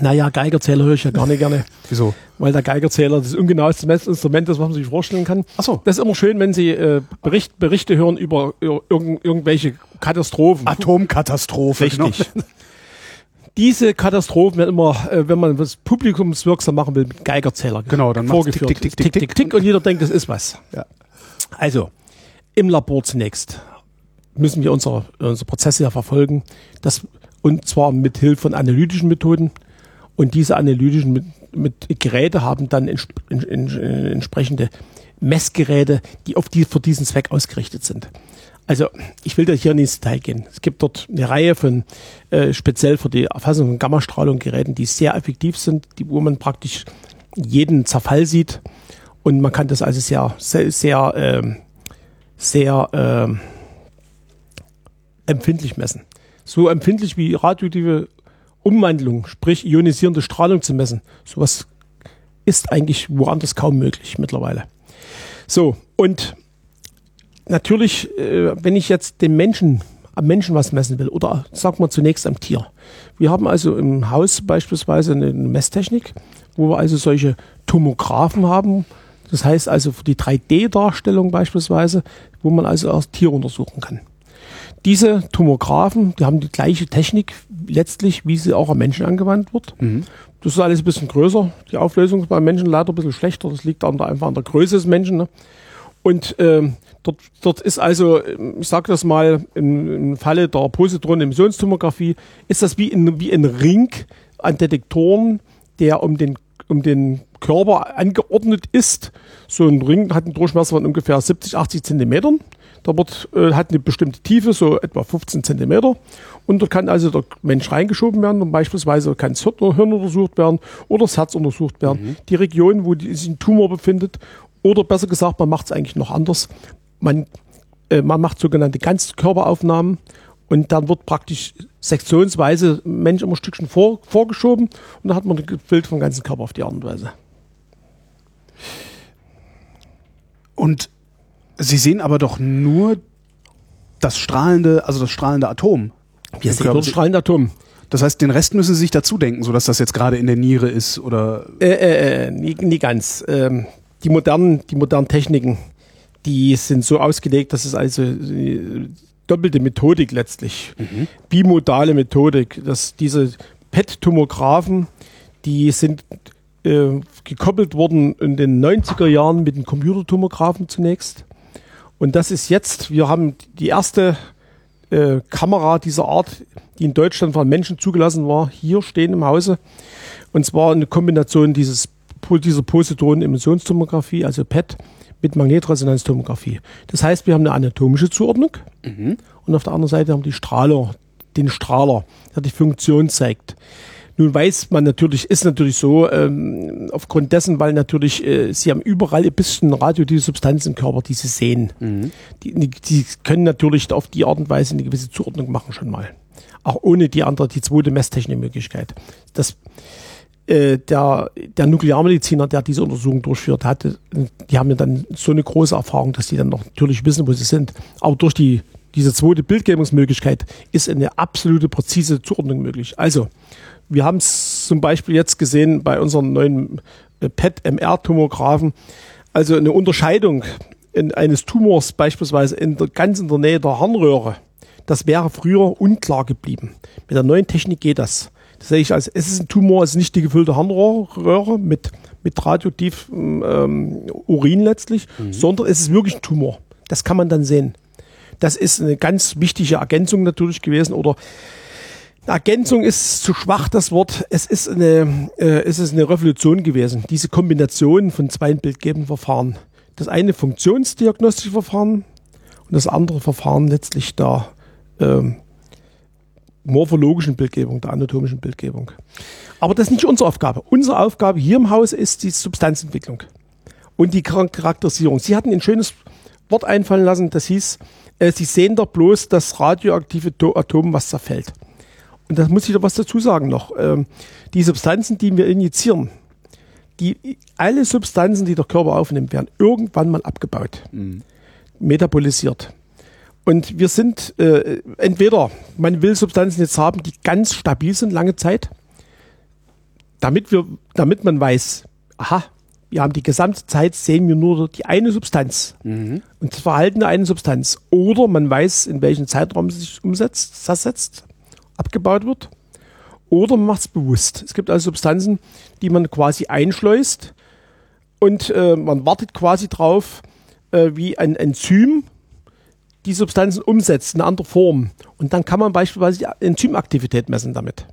S2: Naja, Geigerzähler höre ich ja gar nicht gerne.
S1: Wieso?
S2: Weil der Geigerzähler das ungenaueste Messinstrument ist, was man sich vorstellen kann.
S1: Ach so.
S2: Das ist immer schön, wenn Sie äh, Bericht, Berichte hören über ir irgend, irgendwelche Katastrophen.
S1: Atomkatastrophe.
S2: Richtig. Genau. Diese Katastrophen werden immer, äh, wenn man was publikumswirksam machen will, mit Geigerzähler
S1: genau, dann
S2: vorgeführt. Tick, tick, tick, tick, tick, tick, und jeder denkt, das ist was.
S1: Ja.
S2: Also, im Labor zunächst müssen wir unsere, unsere Prozesse ja verfolgen. Das, und zwar mit Hilfe von analytischen Methoden. Und diese analytischen mit, mit Geräte haben dann ents, in, in, entsprechende Messgeräte, die auf die, für diesen Zweck ausgerichtet sind. Also ich will da hier nicht ins Detail gehen. Es gibt dort eine Reihe von äh, speziell für die Erfassung von Gammastrahlung Geräten, die sehr effektiv sind, die, wo man praktisch jeden Zerfall sieht und man kann das also sehr, sehr, sehr, äh, sehr äh, empfindlich messen. So empfindlich wie radioaktive Umwandlung, sprich ionisierende Strahlung zu messen. Sowas ist eigentlich woanders kaum möglich mittlerweile. So, und natürlich, äh, wenn ich jetzt den Menschen, am Menschen was messen will, oder sagen wir zunächst am Tier. Wir haben also im Haus beispielsweise eine Messtechnik, wo wir also solche Tomographen haben. Das heißt also für die 3D-Darstellung beispielsweise, wo man also erst Tiere untersuchen kann. Diese Tomographen, die haben die gleiche Technik letztlich, wie sie auch am Menschen angewandt wird. Mhm. Das ist alles ein bisschen größer. Die Auflösung ist beim Menschen leider ein bisschen schlechter. Das liegt an der, einfach an der Größe des Menschen. Ne? Und ähm, dort, dort ist also, ich sage das mal, im, im Falle der Positronen-Emissionstomographie, ist das wie, in, wie ein Ring an Detektoren, der um den, um den Körper angeordnet ist. So ein Ring hat einen Durchmesser von ungefähr 70, 80 Zentimetern. Da wird, äh, hat eine bestimmte Tiefe, so etwa 15 Zentimeter. Und da kann also der Mensch reingeschoben werden und beispielsweise kann das Hirn untersucht werden oder das Herz untersucht werden. Mhm. Die Region, wo sich ein Tumor befindet. Oder besser gesagt, man macht es eigentlich noch anders. Man, äh, man macht sogenannte Ganzkörperaufnahmen und dann wird praktisch sektionsweise Mensch immer ein Stückchen vor, vorgeschoben und dann hat man ein Bild vom ganzen Körper auf die Art und Weise.
S1: Und Sie sehen aber doch nur das strahlende, also das strahlende Atom.
S2: Wir sehen nur das strahlende Atom.
S1: Das heißt, den Rest müssen Sie sich dazu denken, sodass das jetzt gerade in der Niere ist oder?
S2: Äh, äh, äh nie, nie ganz. Ähm, die modernen, die modernen Techniken, die sind so ausgelegt, dass es also äh, doppelte Methodik letztlich, mhm. bimodale Methodik, dass diese PET-Tomographen, die sind äh, gekoppelt worden in den 90er Jahren mit den Computertomographen zunächst. Und das ist jetzt, wir haben die erste äh, Kamera dieser Art, die in Deutschland von Menschen zugelassen war, hier stehen im Hause. Und zwar eine Kombination dieses, dieser Positronen-Emissionstomographie, also PET, mit Magnetresonanztomographie. Das heißt, wir haben eine anatomische Zuordnung mhm. und auf der anderen Seite haben wir die Strahler, den Strahler, der die Funktion zeigt. Nun weiß man natürlich, ist natürlich so, ähm, aufgrund dessen, weil natürlich äh, sie haben überall ein bisschen radioaktive Substanz im Körper, die sie sehen. Mhm. Die, die können natürlich auf die Art und Weise eine gewisse Zuordnung machen schon mal. Auch ohne die andere, die zweite Messtechnikmöglichkeit. Das, äh, der, der Nuklearmediziner, der diese Untersuchung durchführt hatte, die haben ja dann so eine große Erfahrung, dass die dann noch natürlich wissen, wo sie sind. Aber durch die diese zweite Bildgebungsmöglichkeit ist eine absolute präzise Zuordnung möglich. Also, wir haben es zum Beispiel jetzt gesehen bei unseren neuen äh, PET-MR-Tomographen. Also eine Unterscheidung in eines Tumors beispielsweise in der, ganz in der Nähe der Harnröhre. Das wäre früher unklar geblieben. Mit der neuen Technik geht das. Das sehe ich als, es ist ein Tumor, es ist nicht die gefüllte Harnröhre mit, mit radioaktiv ähm, Urin letztlich, mhm. sondern es ist wirklich ein Tumor. Das kann man dann sehen. Das ist eine ganz wichtige Ergänzung natürlich gewesen oder Ergänzung ist zu schwach das Wort. Es ist eine, äh, es ist eine Revolution gewesen. Diese Kombination von zwei bildgebenden Verfahren. Das eine funktionsdiagnostische Verfahren und das andere Verfahren letztlich der ähm, morphologischen Bildgebung, der anatomischen Bildgebung. Aber das ist nicht unsere Aufgabe. Unsere Aufgabe hier im Haus ist die Substanzentwicklung und die Charakterisierung. Sie hatten ein schönes Wort einfallen lassen, das hieß, äh, Sie sehen doch bloß das radioaktive Atom, was zerfällt. Und da muss ich da was dazu sagen noch. Ähm, die Substanzen, die wir injizieren, die, alle Substanzen, die der Körper aufnimmt, werden irgendwann mal abgebaut. Mhm. metabolisiert. Und wir sind äh, entweder, man will Substanzen jetzt haben, die ganz stabil sind lange Zeit, damit wir, damit man weiß, aha, wir haben die gesamte Zeit, sehen wir nur die eine Substanz mhm. und das Verhalten der einen Substanz. Oder man weiß, in welchem Zeitraum es sich umsetzt, zersetzt, abgebaut wird. Oder man macht es bewusst. Es gibt also Substanzen, die man quasi einschleust und äh, man wartet quasi drauf, äh, wie ein Enzym die Substanzen umsetzt in einer anderen Form. Und dann kann man beispielsweise die Enzymaktivität messen damit.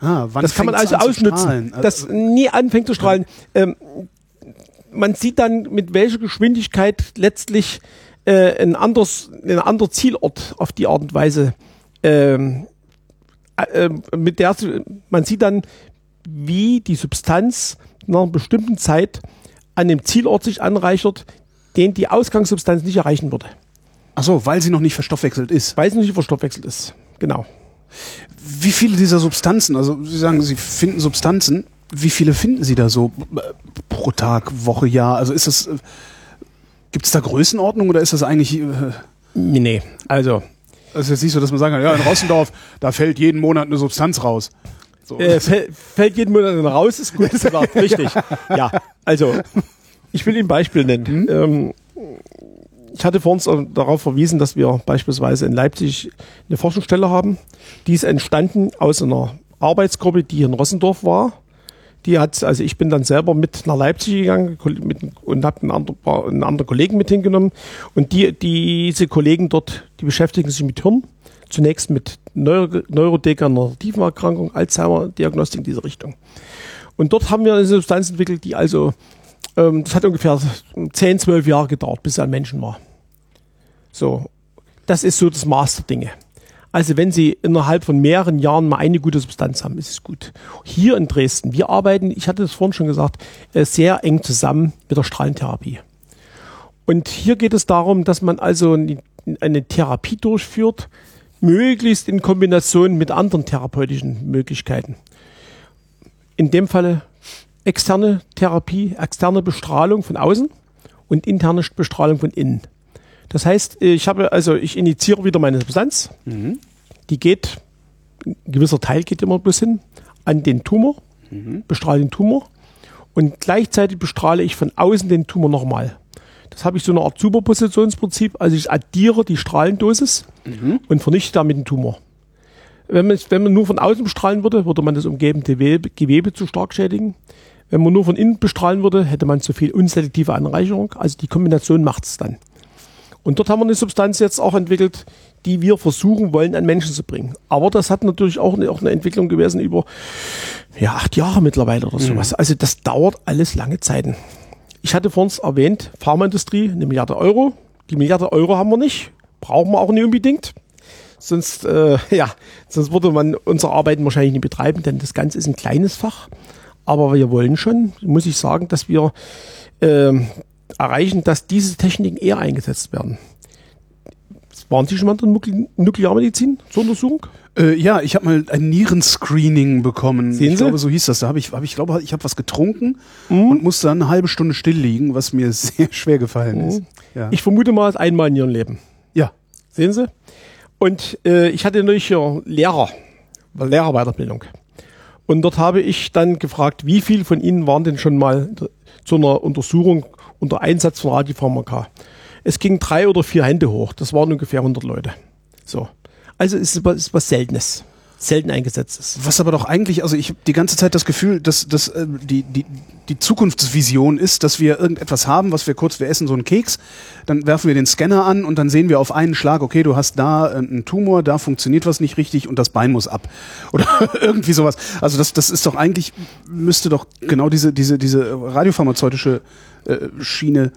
S2: Ah, das kann man also ausnutzen, das nie anfängt zu strahlen. Ähm, man sieht dann, mit welcher Geschwindigkeit letztlich äh, ein, anderes, ein anderer Zielort auf die Art und Weise ähm, äh, mit der man sieht dann, wie die Substanz nach einer bestimmten Zeit an dem Zielort sich anreichert, den die Ausgangssubstanz nicht erreichen würde.
S1: Ach so, weil sie noch nicht verstoffwechselt ist.
S2: Weil sie noch nicht verstoffwechselt ist. Genau.
S1: Wie viele dieser Substanzen, also Sie sagen, Sie finden Substanzen, wie viele finden Sie da so äh, pro Tag, Woche, Jahr? Also ist das, äh, gibt es da Größenordnung oder ist das eigentlich... Äh
S2: nee, also...
S1: Es ist jetzt nicht so, dass man sagen kann, ja, in Rossendorf, da fällt jeden Monat eine Substanz raus.
S2: So. Äh, fällt jeden Monat raus, ist gut gesagt, richtig. Ja, also ich will Ihnen ein Beispiel nennen. Hm? Ähm, ich hatte vor uns darauf verwiesen, dass wir beispielsweise in Leipzig eine Forschungsstelle haben. Die ist entstanden aus einer Arbeitsgruppe, die in Rossendorf war. Die hat, also ich bin dann selber mit nach Leipzig gegangen mit, und habe einen, anderen, einen anderen Kollegen mit hingenommen. Und die, diese Kollegen dort, die beschäftigen sich mit Hirn. Zunächst mit Neuro, neurodegenerativen Erkrankungen, Alzheimer-Diagnostik in diese Richtung. Und dort haben wir eine Substanz entwickelt, die also ähm, das hat ungefähr 10, 12 Jahre gedauert, bis er ein Menschen war. So, das ist so das Maß der Dinge. Also wenn Sie innerhalb von mehreren Jahren mal eine gute Substanz haben, ist es gut. Hier in Dresden, wir arbeiten, ich hatte es vorhin schon gesagt, äh, sehr eng zusammen mit der Strahlentherapie. Und hier geht es darum, dass man also eine Therapie durchführt, möglichst in Kombination mit anderen therapeutischen Möglichkeiten. In dem Falle externe Therapie, externe Bestrahlung von außen und interne Bestrahlung von innen. Das heißt, ich habe also, ich initiiere wieder meine Substanz. Mhm. Die geht, ein gewisser Teil geht immer bloß hin, an den Tumor, mhm. bestrahle den Tumor und gleichzeitig bestrahle ich von außen den Tumor nochmal. Das habe ich so eine Art Superpositionsprinzip. Also ich addiere die Strahlendosis mhm. und vernichte damit den Tumor. Wenn man, wenn man nur von außen bestrahlen würde, würde man das umgebende Gewebe, Gewebe zu stark schädigen. Wenn man nur von innen bestrahlen würde, hätte man zu viel unselektive Anreicherung. Also die Kombination macht es dann. Und dort haben wir eine Substanz jetzt auch entwickelt, die wir versuchen wollen, an Menschen zu bringen. Aber das hat natürlich auch eine, auch eine Entwicklung gewesen über ja, acht Jahre mittlerweile oder sowas. Mhm. Also das dauert alles lange Zeiten. Ich hatte vor uns erwähnt, Pharmaindustrie, eine Milliarde Euro. Die Milliarde Euro haben wir nicht, brauchen wir auch nicht unbedingt. Sonst, äh, ja, sonst würde man unsere Arbeiten wahrscheinlich nicht betreiben, denn das Ganze ist ein kleines Fach. Aber wir wollen schon, muss ich sagen, dass wir äh, erreichen, dass diese Techniken eher eingesetzt werden. Waren Sie schon mal in der Nuklearmedizin zur Untersuchung?
S1: Äh, ja, ich habe mal ein Nierenscreening bekommen. Sehen ich Sie? glaube, so hieß das. Da habe ich, hab ich glaube, ich habe was getrunken mhm. und musste dann eine halbe Stunde still liegen, was mir sehr schwer gefallen mhm. ist.
S2: Ja. Ich vermute mal einmal in Ihrem Leben.
S1: Ja.
S2: Sehen Sie? Und äh, ich hatte natürlich hier Lehrer, Lehrerweiterbildung. Und dort habe ich dann gefragt, wie viel von Ihnen waren denn schon mal zu einer Untersuchung unter Einsatz von Radiopharmaka? Es ging drei oder vier Hände hoch. Das waren ungefähr 100 Leute. So. Also es ist, ist was Seltenes selten eingesetzt ist.
S1: Was aber doch eigentlich, also ich habe die ganze Zeit das Gefühl, dass, dass äh, die, die, die Zukunftsvision ist, dass wir irgendetwas haben, was wir kurz, wir essen so einen Keks, dann werfen wir den Scanner an und dann sehen wir auf einen Schlag, okay, du hast da äh, einen Tumor, da funktioniert was nicht richtig und das Bein muss ab. Oder irgendwie sowas. Also das, das ist doch eigentlich, müsste doch genau diese, diese, diese radiopharmazeutische äh, Schiene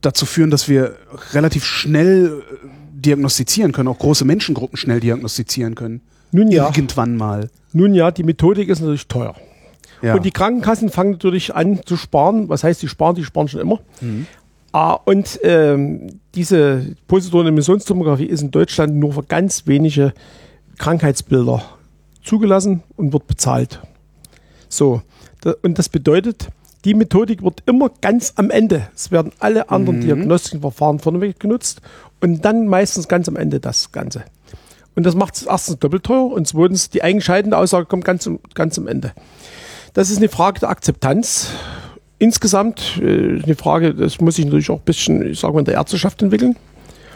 S1: dazu führen, dass wir relativ schnell äh, diagnostizieren können, auch große Menschengruppen schnell diagnostizieren können.
S2: Nun ja.
S1: Irgendwann mal.
S2: Nun ja, die Methodik ist natürlich teuer. Ja. Und die Krankenkassen fangen natürlich an zu sparen. Was heißt, die sparen? Die sparen schon immer. Mhm. Ah, und ähm, diese positrone Emissionstomographie ist in Deutschland nur für ganz wenige Krankheitsbilder zugelassen und wird bezahlt. So, da, und das bedeutet, Die Methodik wird immer ganz am Ende. Es werden alle anderen mhm. diagnostischen Verfahren vorneweg genutzt und dann meistens ganz am Ende das Ganze. Und das macht es erstens doppelt teuer und zweitens die eingeschaltende Aussage kommt ganz, ganz am Ende. Das ist eine Frage der Akzeptanz. Insgesamt äh, eine Frage, das muss sich natürlich auch ein bisschen, ich sage mal, in der Ärzteschaft entwickeln.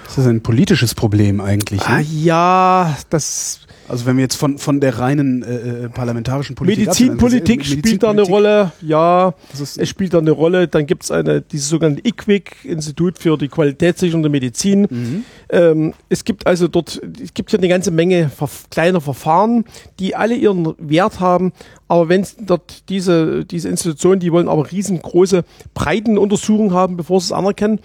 S1: Das ist ein politisches Problem eigentlich. Ne?
S2: Ah, ja, das
S1: also wenn wir jetzt von, von der reinen äh, äh parlamentarischen
S2: Politik Medizinpolitik Medizin spielt da eine Rolle, ja, es spielt da eine Rolle. Dann gibt es eine, dieses sogenannte IQWIC, Institut für die Qualitätssicherung der Medizin. Mhm. Ähm, es gibt also dort, es gibt ja eine ganze Menge kleiner Verfahren, die alle ihren Wert haben. Aber wenn dort diese, diese Institutionen, die wollen aber riesengroße Breitenuntersuchungen haben, bevor sie es anerkennen.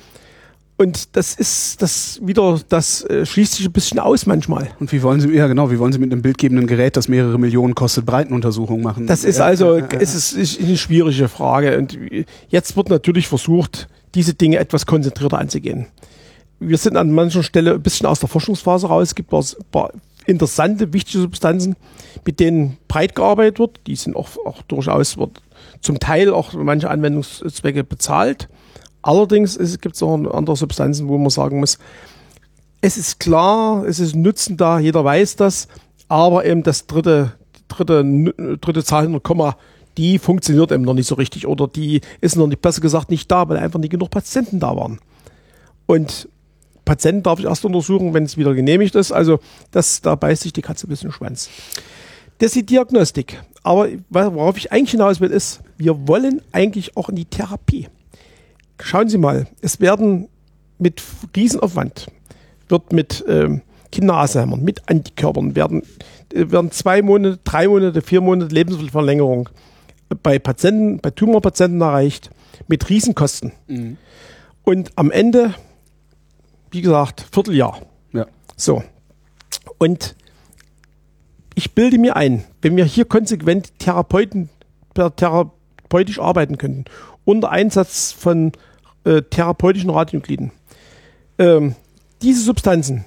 S2: Und das ist das wieder, das äh, schließt sich ein bisschen aus manchmal.
S1: Und wie wollen Sie, ja genau, wie wollen Sie mit einem bildgebenden Gerät, das mehrere Millionen kostet, Breitenuntersuchungen machen?
S2: Das ist also, ja, ja, ja. ist eine schwierige Frage. Und jetzt wird natürlich versucht, diese Dinge etwas konzentrierter anzugehen. Wir sind an mancher Stelle ein bisschen aus der Forschungsphase raus. Es gibt ein paar interessante, wichtige Substanzen, mit denen breit gearbeitet wird. Die sind auch, auch durchaus, wird zum Teil auch manche Anwendungszwecke bezahlt. Allerdings gibt es auch andere Substanzen, wo man sagen muss, es ist klar, es ist Nutzen da, jeder weiß das, aber eben das dritte, dritte, dritte Zahl hinter Komma, die funktioniert eben noch nicht so richtig oder die ist noch nicht, besser gesagt, nicht da, weil einfach nicht genug Patienten da waren. Und Patienten darf ich erst untersuchen, wenn es wieder genehmigt ist. Also das, da beißt sich die Katze ein bisschen Schwanz. Das ist die Diagnostik. Aber worauf ich eigentlich hinaus will, ist, wir wollen eigentlich auch in die Therapie schauen Sie mal, es werden mit Riesenaufwand, wird mit ähm, Kinderalzheimern, mit Antikörpern, werden, äh, werden zwei Monate, drei Monate, vier Monate Lebensverlängerung bei Patienten, bei Tumorpatienten erreicht, mit Riesenkosten. Mhm. Und am Ende, wie gesagt, Vierteljahr.
S1: Ja.
S2: So. Und ich bilde mir ein, wenn wir hier konsequent Therapeuten, therapeutisch arbeiten könnten, unter Einsatz von äh, therapeutischen Radionukliden. Ähm, diese Substanzen,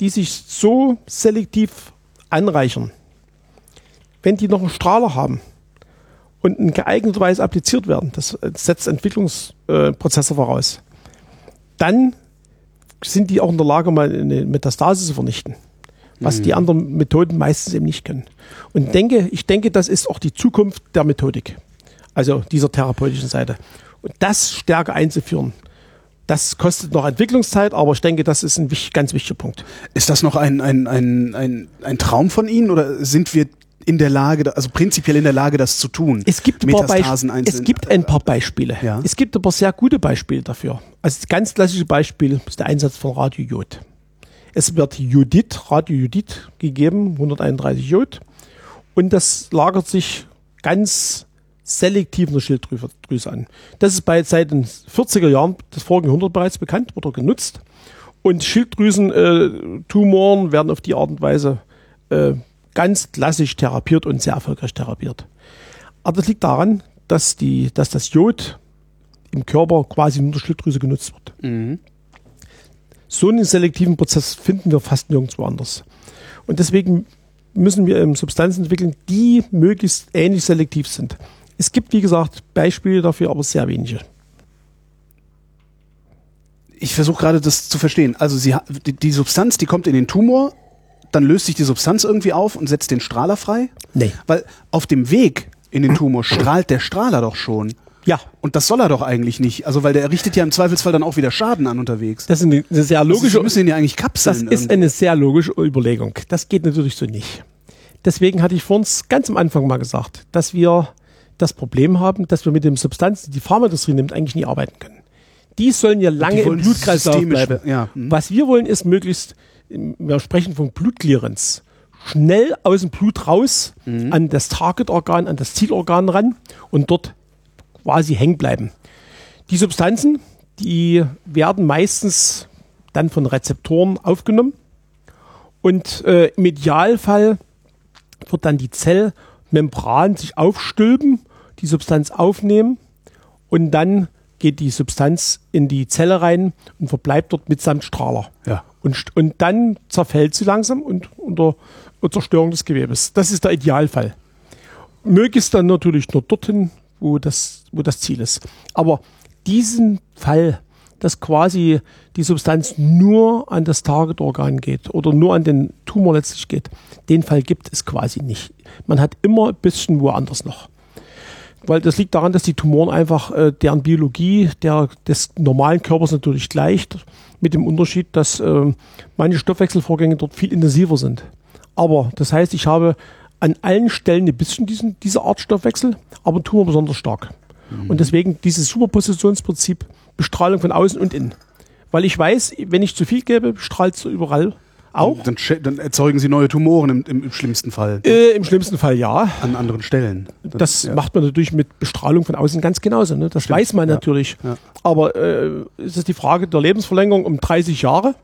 S2: die sich so selektiv anreichern, wenn die noch einen Strahler haben und in geeigneter Weise appliziert werden, das setzt Entwicklungsprozesse äh, voraus, dann sind die auch in der Lage, mal eine Metastase zu vernichten, was mhm. die anderen Methoden meistens eben nicht können. Und denke, ich denke, das ist auch die Zukunft der Methodik, also dieser therapeutischen Seite. Und das stärker einzuführen, das kostet noch Entwicklungszeit, aber ich denke, das ist ein ganz wichtiger Punkt.
S1: Ist das noch ein, ein, ein, ein, ein Traum von Ihnen oder sind wir in der Lage, also prinzipiell in der Lage, das zu tun?
S2: Es gibt, ein paar, es gibt ein paar Beispiele. Ja. Es gibt aber sehr gute Beispiele dafür. Also das ganz klassische Beispiel ist der Einsatz von Radiojod. Es wird Jodid, Radiojodid gegeben, 131 Jod, und das lagert sich ganz selektiv eine Schilddrüse an. Das ist bei seit den 40er Jahren des vorigen Jahrhunderts bereits bekannt oder genutzt. Und Schilddrüsentumoren äh, werden auf die Art und Weise äh, ganz klassisch therapiert und sehr erfolgreich therapiert. Aber das liegt daran, dass, die, dass das Jod im Körper quasi nur der Schilddrüse genutzt wird. Mhm. So einen selektiven Prozess finden wir fast nirgendwo anders. Und deswegen müssen wir Substanzen entwickeln, die möglichst ähnlich selektiv sind. Es gibt, wie gesagt, Beispiele dafür, aber sehr wenige.
S1: Ich versuche gerade das zu verstehen. Also sie, die, die Substanz, die kommt in den Tumor, dann löst sich die Substanz irgendwie auf und setzt den Strahler frei?
S2: Nee.
S1: Weil auf dem Weg in den Tumor strahlt der Strahler doch schon.
S2: Ja.
S1: Und das soll er doch eigentlich nicht. Also, weil der richtet ja im Zweifelsfall dann auch wieder Schaden an unterwegs.
S2: Das ist eine, eine sehr logische.
S1: Also, müssen ihn ja eigentlich kapseln.
S2: Das ist irgendwie. eine sehr logische Überlegung. Das geht natürlich so nicht. Deswegen hatte ich vor uns ganz am Anfang mal gesagt, dass wir das Problem haben, dass wir mit dem Substanz, die die Pharmaindustrie nimmt, eigentlich nie arbeiten können. Die sollen ja lange im Blutkreislauf bleiben.
S1: Ja.
S2: Hm. Was wir wollen, ist möglichst, wir sprechen von Blutclearance, schnell aus dem Blut raus mhm. an das Targetorgan, an das Zielorgan ran und dort quasi hängen bleiben. Die Substanzen, die werden meistens dann von Rezeptoren aufgenommen und äh, im Idealfall wird dann die Zellmembran sich aufstülpen die Substanz aufnehmen und dann geht die Substanz in die Zelle rein und verbleibt dort mitsamt Strahler.
S1: Ja.
S2: Und, und dann zerfällt sie langsam und unter, unter Zerstörung des Gewebes. Das ist der Idealfall. Möglichst dann natürlich nur dorthin wo das, wo das Ziel ist. Aber diesen Fall, dass quasi die Substanz nur an das Targetorgan geht oder nur an den Tumor letztlich geht, den Fall gibt es quasi nicht. Man hat immer ein bisschen woanders noch. Weil das liegt daran, dass die Tumoren einfach äh, deren Biologie der, des normalen Körpers natürlich gleicht, mit dem Unterschied, dass äh, manche Stoffwechselvorgänge dort viel intensiver sind. Aber das heißt, ich habe an allen Stellen ein bisschen diesen, diese Art Stoffwechsel, aber Tumor besonders stark. Mhm. Und deswegen dieses Superpositionsprinzip Bestrahlung von außen und innen. Weil ich weiß, wenn ich zu viel gebe, strahlt es überall auch.
S1: Dann, dann, erzeugen sie neue Tumoren im, im, im schlimmsten Fall.
S2: Äh, Im schlimmsten Fall ja.
S1: An anderen Stellen.
S2: Das, das ja. macht man natürlich mit Bestrahlung von außen ganz genauso. Ne? Das Stimmt. weiß man natürlich. Ja. Aber äh, ist es die Frage der Lebensverlängerung um 30 Jahre?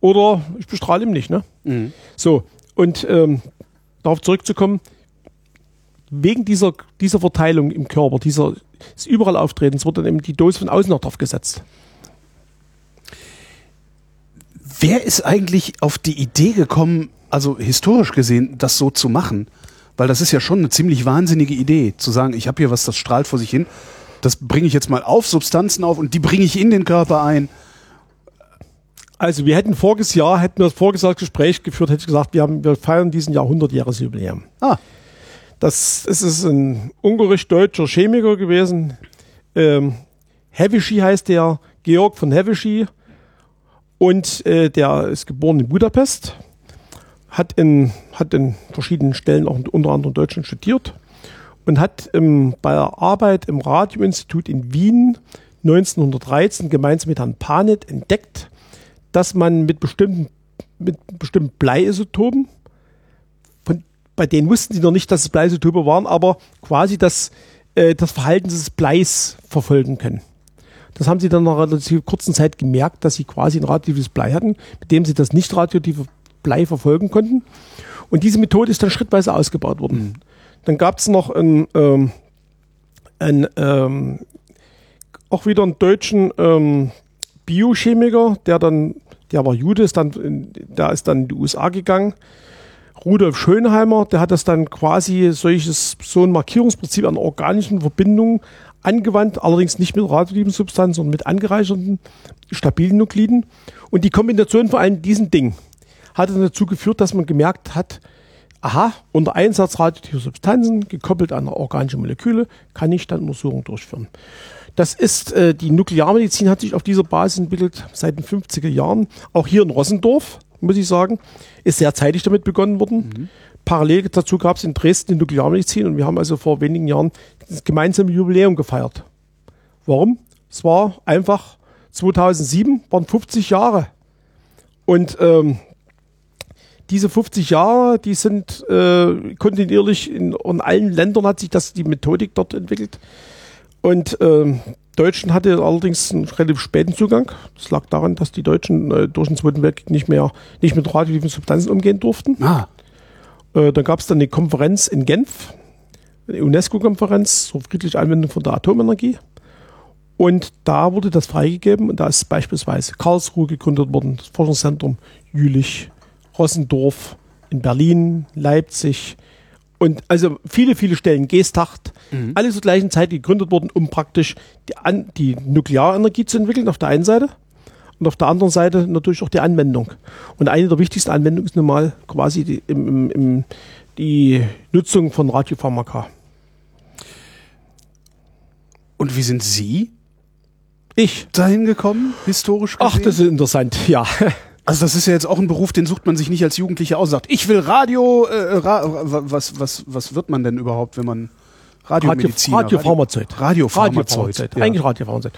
S2: Oder ich bestrahle ihm nicht. Ne? Mhm. So, und ähm, darauf zurückzukommen, wegen dieser, dieser Verteilung im Körper, dieser des überall Auftretens, wird dann eben die Dose von außen noch drauf gesetzt.
S1: Wer ist eigentlich auf die Idee gekommen, also historisch gesehen, das so zu machen? Weil das ist ja schon eine ziemlich wahnsinnige Idee, zu sagen, ich habe hier was, das strahlt vor sich hin, das bringe ich jetzt mal auf, Substanzen auf und die bringe ich in den Körper ein.
S2: Also wir hätten voriges Jahr, hätten wir das voriges Jahr Gespräch geführt, hätte ich gesagt, wir, haben, wir feiern diesen Jahr 100-Jahres-Jubiläum. Ah. Das, ist ein ungarisch-deutscher Chemiker gewesen. Ähm, Hevischi heißt der, Georg von Hevischi. Und äh, der ist geboren in Budapest, hat in, hat in verschiedenen Stellen auch unter anderem in Deutschland studiert und hat ähm, bei der Arbeit im Radioinstitut in Wien 1913 gemeinsam mit Herrn Panet entdeckt, dass man mit bestimmten, mit bestimmten Bleiisotopen, bei denen wussten sie noch nicht, dass es Bleiisotope waren, aber quasi das, äh, das Verhalten des Bleis verfolgen können. Das haben sie dann nach einer relativ kurzen Zeit gemerkt, dass sie quasi ein radioaktives Blei hatten, mit dem sie das nicht radioaktive Blei verfolgen konnten. Und diese Methode ist dann schrittweise ausgebaut worden. Mhm. Dann gab es noch einen, ähm, einen ähm, auch wieder einen deutschen ähm, Biochemiker, der dann, der war Jude, ist dann, der ist dann in die USA gegangen. Rudolf Schönheimer, der hat das dann quasi solches, so ein Markierungsprinzip an organischen Verbindungen angewandt, allerdings nicht mit radioaktiven Substanzen, sondern mit angereicherten stabilen Nukliden. Und die Kombination von allen diesen Dingen hat dann dazu geführt, dass man gemerkt hat, aha, unter Einsatz radioaktiver Substanzen, gekoppelt an organische Moleküle, kann ich dann Untersuchungen durchführen. Das ist, äh, die Nuklearmedizin hat sich auf dieser Basis entwickelt seit den 50er Jahren. Auch hier in Rossendorf, muss ich sagen, ist sehr zeitig damit begonnen worden. Mhm. Parallel dazu gab es in Dresden die Nuklearmedizin und wir haben also vor wenigen Jahren das gemeinsame Jubiläum gefeiert. Warum? Es war einfach 2007, waren 50 Jahre. Und ähm, diese 50 Jahre, die sind äh, kontinuierlich in, in, allen Ländern hat sich das die Methodik dort entwickelt. Und ähm, Deutschen hatte allerdings einen relativ späten Zugang. Das lag daran, dass die Deutschen äh, durch den Zweiten Weltkrieg nicht mehr nicht mit radioaktiven Substanzen umgehen durften. Ah. Äh, da gab es dann eine Konferenz in Genf, eine UNESCO-Konferenz zur friedlichen Anwendung von der Atomenergie. Und da wurde das freigegeben und da ist beispielsweise Karlsruhe gegründet worden, das Forschungszentrum Jülich, Rossendorf in Berlin, Leipzig und also viele, viele Stellen, Geestacht, mhm. alle zur gleichen Zeit gegründet worden, um praktisch die, An die Nuklearenergie zu entwickeln auf der einen Seite und auf der anderen Seite natürlich auch die Anwendung. Und eine der wichtigsten Anwendungen ist nun mal quasi die, im, im, im, die Nutzung von Radiopharmaka.
S1: Und wie sind Sie?
S2: Ich.
S1: Dahin gekommen, historisch
S2: gesehen? Ach, das ist interessant, ja.
S1: Also das ist ja jetzt auch ein Beruf, den sucht man sich nicht als Jugendlicher aus. Sagt, ich will Radio, äh, Ra was, was, was wird man denn überhaupt, wenn man Radiomediziner?
S2: Radio, Radiopharmazeut.
S1: Radiopharmazeut.
S2: Radiopharmazeut. Ja. Eigentlich Radiopharmazeut.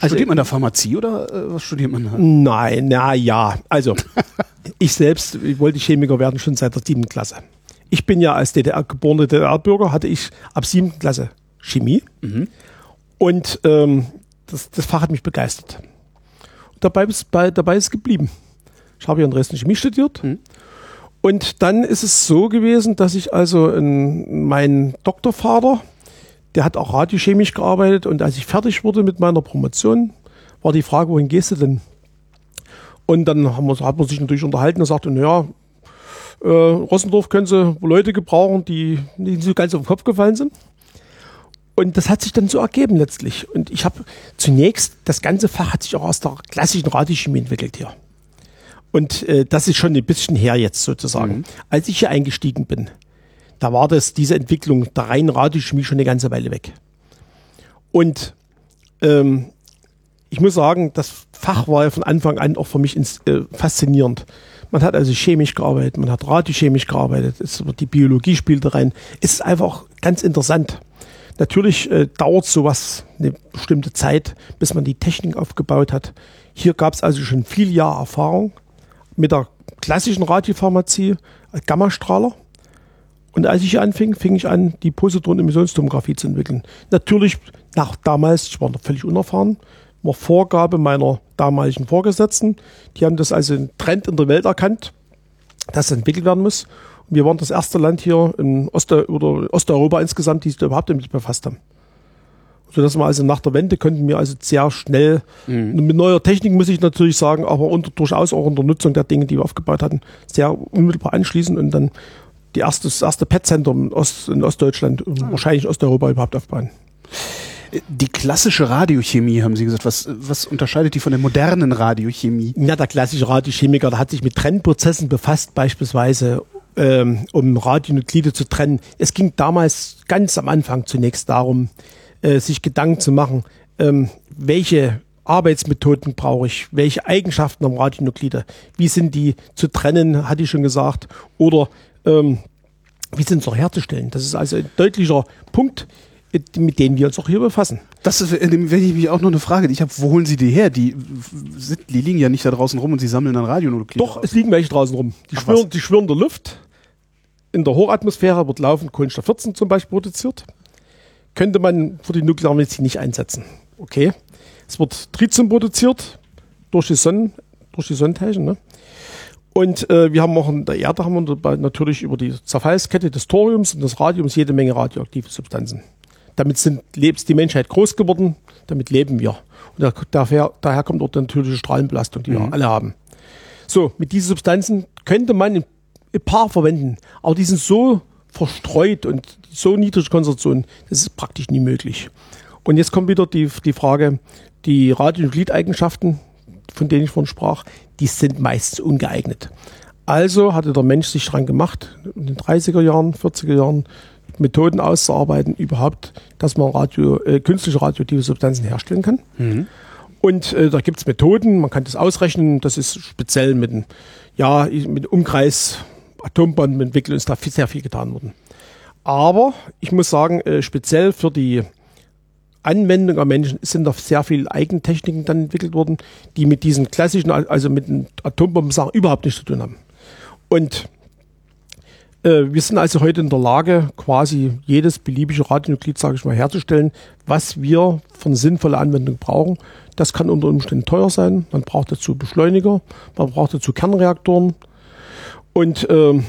S1: Also studiert man da Pharmazie oder äh, was studiert man da?
S2: Nein, na ja. Also ich selbst ich wollte Chemiker werden schon seit der siebten Klasse. Ich bin ja als DDR geborener DDR-Bürger, hatte ich ab siebten Klasse Chemie. Mhm. Und ähm, das, das Fach hat mich begeistert. Dabei ist, bei, dabei ist es geblieben. Ich habe ja in Dresden Chemie studiert. Mhm. Und dann ist es so gewesen, dass ich also in, mein Doktorvater, der hat auch radiochemisch gearbeitet und als ich fertig wurde mit meiner Promotion, war die Frage, wohin gehst du denn? Und dann haben wir, hat man sich natürlich unterhalten und sagte, naja, äh, Rossendorf können sie Leute gebrauchen, die nicht so ganz auf den Kopf gefallen sind. Und das hat sich dann so ergeben letztlich. Und ich habe zunächst, das ganze Fach hat sich auch aus der klassischen Radiochemie entwickelt hier. Und äh, das ist schon ein bisschen her jetzt sozusagen. Mhm. Als ich hier eingestiegen bin, da war das, diese Entwicklung der reinen Radiochemie schon eine ganze Weile weg. Und ähm, ich muss sagen, das Fach war ja von Anfang an auch für mich ins, äh, faszinierend. Man hat also chemisch gearbeitet, man hat radiochemisch gearbeitet, es die Biologie spielte rein. Es ist einfach ganz interessant. Natürlich äh, dauert sowas eine bestimmte Zeit, bis man die Technik aufgebaut hat. Hier gab es also schon viel Jahr Erfahrung mit der klassischen Radiopharmazie als Gammastrahler. Und als ich anfing, fing ich an, die Positron-Emissionstomographie zu entwickeln. Natürlich nach damals, ich war noch völlig unerfahren, war Vorgabe meiner damaligen Vorgesetzten. Die haben das also einen Trend in der Welt erkannt, dass es entwickelt werden muss. Wir waren das erste Land hier in Oste oder Osteuropa insgesamt, die sich da überhaupt damit befasst haben. So dass wir also nach der Wende könnten wir also sehr schnell, mhm. mit neuer Technik muss ich natürlich sagen, aber unter, durchaus auch unter Nutzung der Dinge, die wir aufgebaut hatten, sehr unmittelbar anschließen und dann die erste, das erste Pet-Center in, Ost, in Ostdeutschland ah. wahrscheinlich Osteuropa überhaupt aufbauen.
S1: Die klassische Radiochemie, haben Sie gesagt. Was, was unterscheidet die von der modernen Radiochemie?
S2: Ja, der klassische Radiochemiker, der hat sich mit Trennprozessen befasst, beispielsweise ähm, um Radionuklide zu trennen. Es ging damals ganz am Anfang zunächst darum, äh, sich Gedanken zu machen, ähm, welche Arbeitsmethoden brauche ich, welche Eigenschaften am Radionuklide, wie sind die zu trennen, hatte ich schon gesagt, oder ähm, wie sind sie auch herzustellen. Das ist also ein deutlicher Punkt, mit denen wir uns auch hier befassen.
S1: Das ist, wenn ich mich auch noch eine Frage, ich habe, wo holen Sie die her? Die, sind, die liegen ja nicht da draußen rum und Sie sammeln dann Radionuklide.
S2: Doch, es liegen welche draußen rum. Die, Ach, schwirren, die schwirren der Luft. In der Hochatmosphäre wird laufend Kohlenstoff 14 zum Beispiel produziert. Könnte man für die Nuklearmedizin nicht einsetzen. Okay. Es wird Tritium produziert durch die Sonnen, durch die Sonnenteilchen, ne? Und äh, wir haben auch in der Erde haben wir natürlich über die Zerfallskette des Thoriums und des Radiums jede Menge radioaktive Substanzen. Damit sind, ist die Menschheit groß geworden, damit leben wir. Und daher, daher kommt auch die natürliche Strahlenbelastung, die mhm. wir alle haben. So, mit diesen Substanzen könnte man ein paar verwenden, aber die sind so verstreut und so niedrige Konzentration, das ist praktisch nie möglich. Und jetzt kommt wieder die, die Frage, die Radionuklideigenschaften, von denen ich vorhin sprach, die sind meistens ungeeignet. Also hatte der Mensch sich dran gemacht, in den 30er Jahren, 40er Jahren, Methoden auszuarbeiten, überhaupt, dass man Radio, äh, künstliche radioaktive Substanzen herstellen kann. Mhm. Und äh, da gibt es Methoden, man kann das ausrechnen, das ist speziell mit, ja, mit Umkreis Atombomben entwickeln, ist da sehr viel getan worden. Aber ich muss sagen, äh, speziell für die Anwendung am Menschen sind da sehr viele Eigentechniken dann entwickelt worden, die mit diesen klassischen, also mit den Atombomben-Sachen überhaupt nichts zu tun haben. Und äh, wir sind also heute in der Lage, quasi jedes beliebige Radionuklid, sage ich mal, herzustellen, was wir eine sinnvolle Anwendung brauchen. Das kann unter Umständen teuer sein. Man braucht dazu Beschleuniger, man braucht dazu Kernreaktoren. Und äh,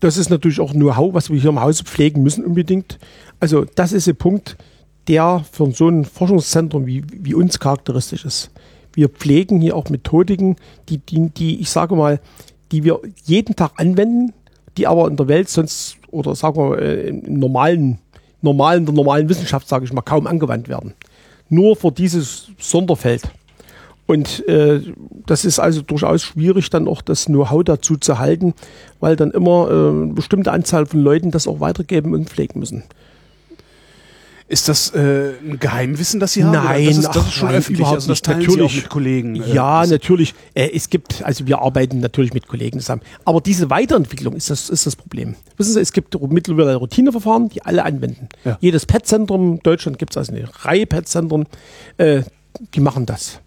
S2: das ist natürlich auch Know-how, was wir hier im Hause pflegen müssen unbedingt. Also das ist ein Punkt, der für so ein Forschungszentrum wie, wie uns charakteristisch ist. Wir pflegen hier auch Methodiken, die, die, die, ich sage mal, die wir jeden Tag anwenden, die aber in der Welt sonst, oder sagen wir äh, im normalen, normalen, der normalen Wissenschaft, sage ich mal, kaum angewandt werden. Nur für dieses Sonderfeld. Und äh, das ist also durchaus schwierig, dann auch das Know-how dazu zu halten, weil dann immer äh, eine bestimmte Anzahl von Leuten das auch weitergeben und pflegen müssen.
S1: Ist das äh, ein Geheimwissen, das Sie haben?
S2: Nein,
S1: das ist,
S2: das ist schon nein, öffentlich.
S1: Also das
S2: nicht. natürlich
S1: mit Kollegen.
S2: Äh, ja, natürlich. Äh, es gibt, also wir arbeiten natürlich mit Kollegen zusammen. Aber diese Weiterentwicklung ist das, ist das Problem. Wissen Sie, es gibt mittlerweile Routineverfahren, die alle anwenden. Ja. Jedes PET-Zentrum in Deutschland gibt es also eine Reihe PET-Zentren, äh, die machen das.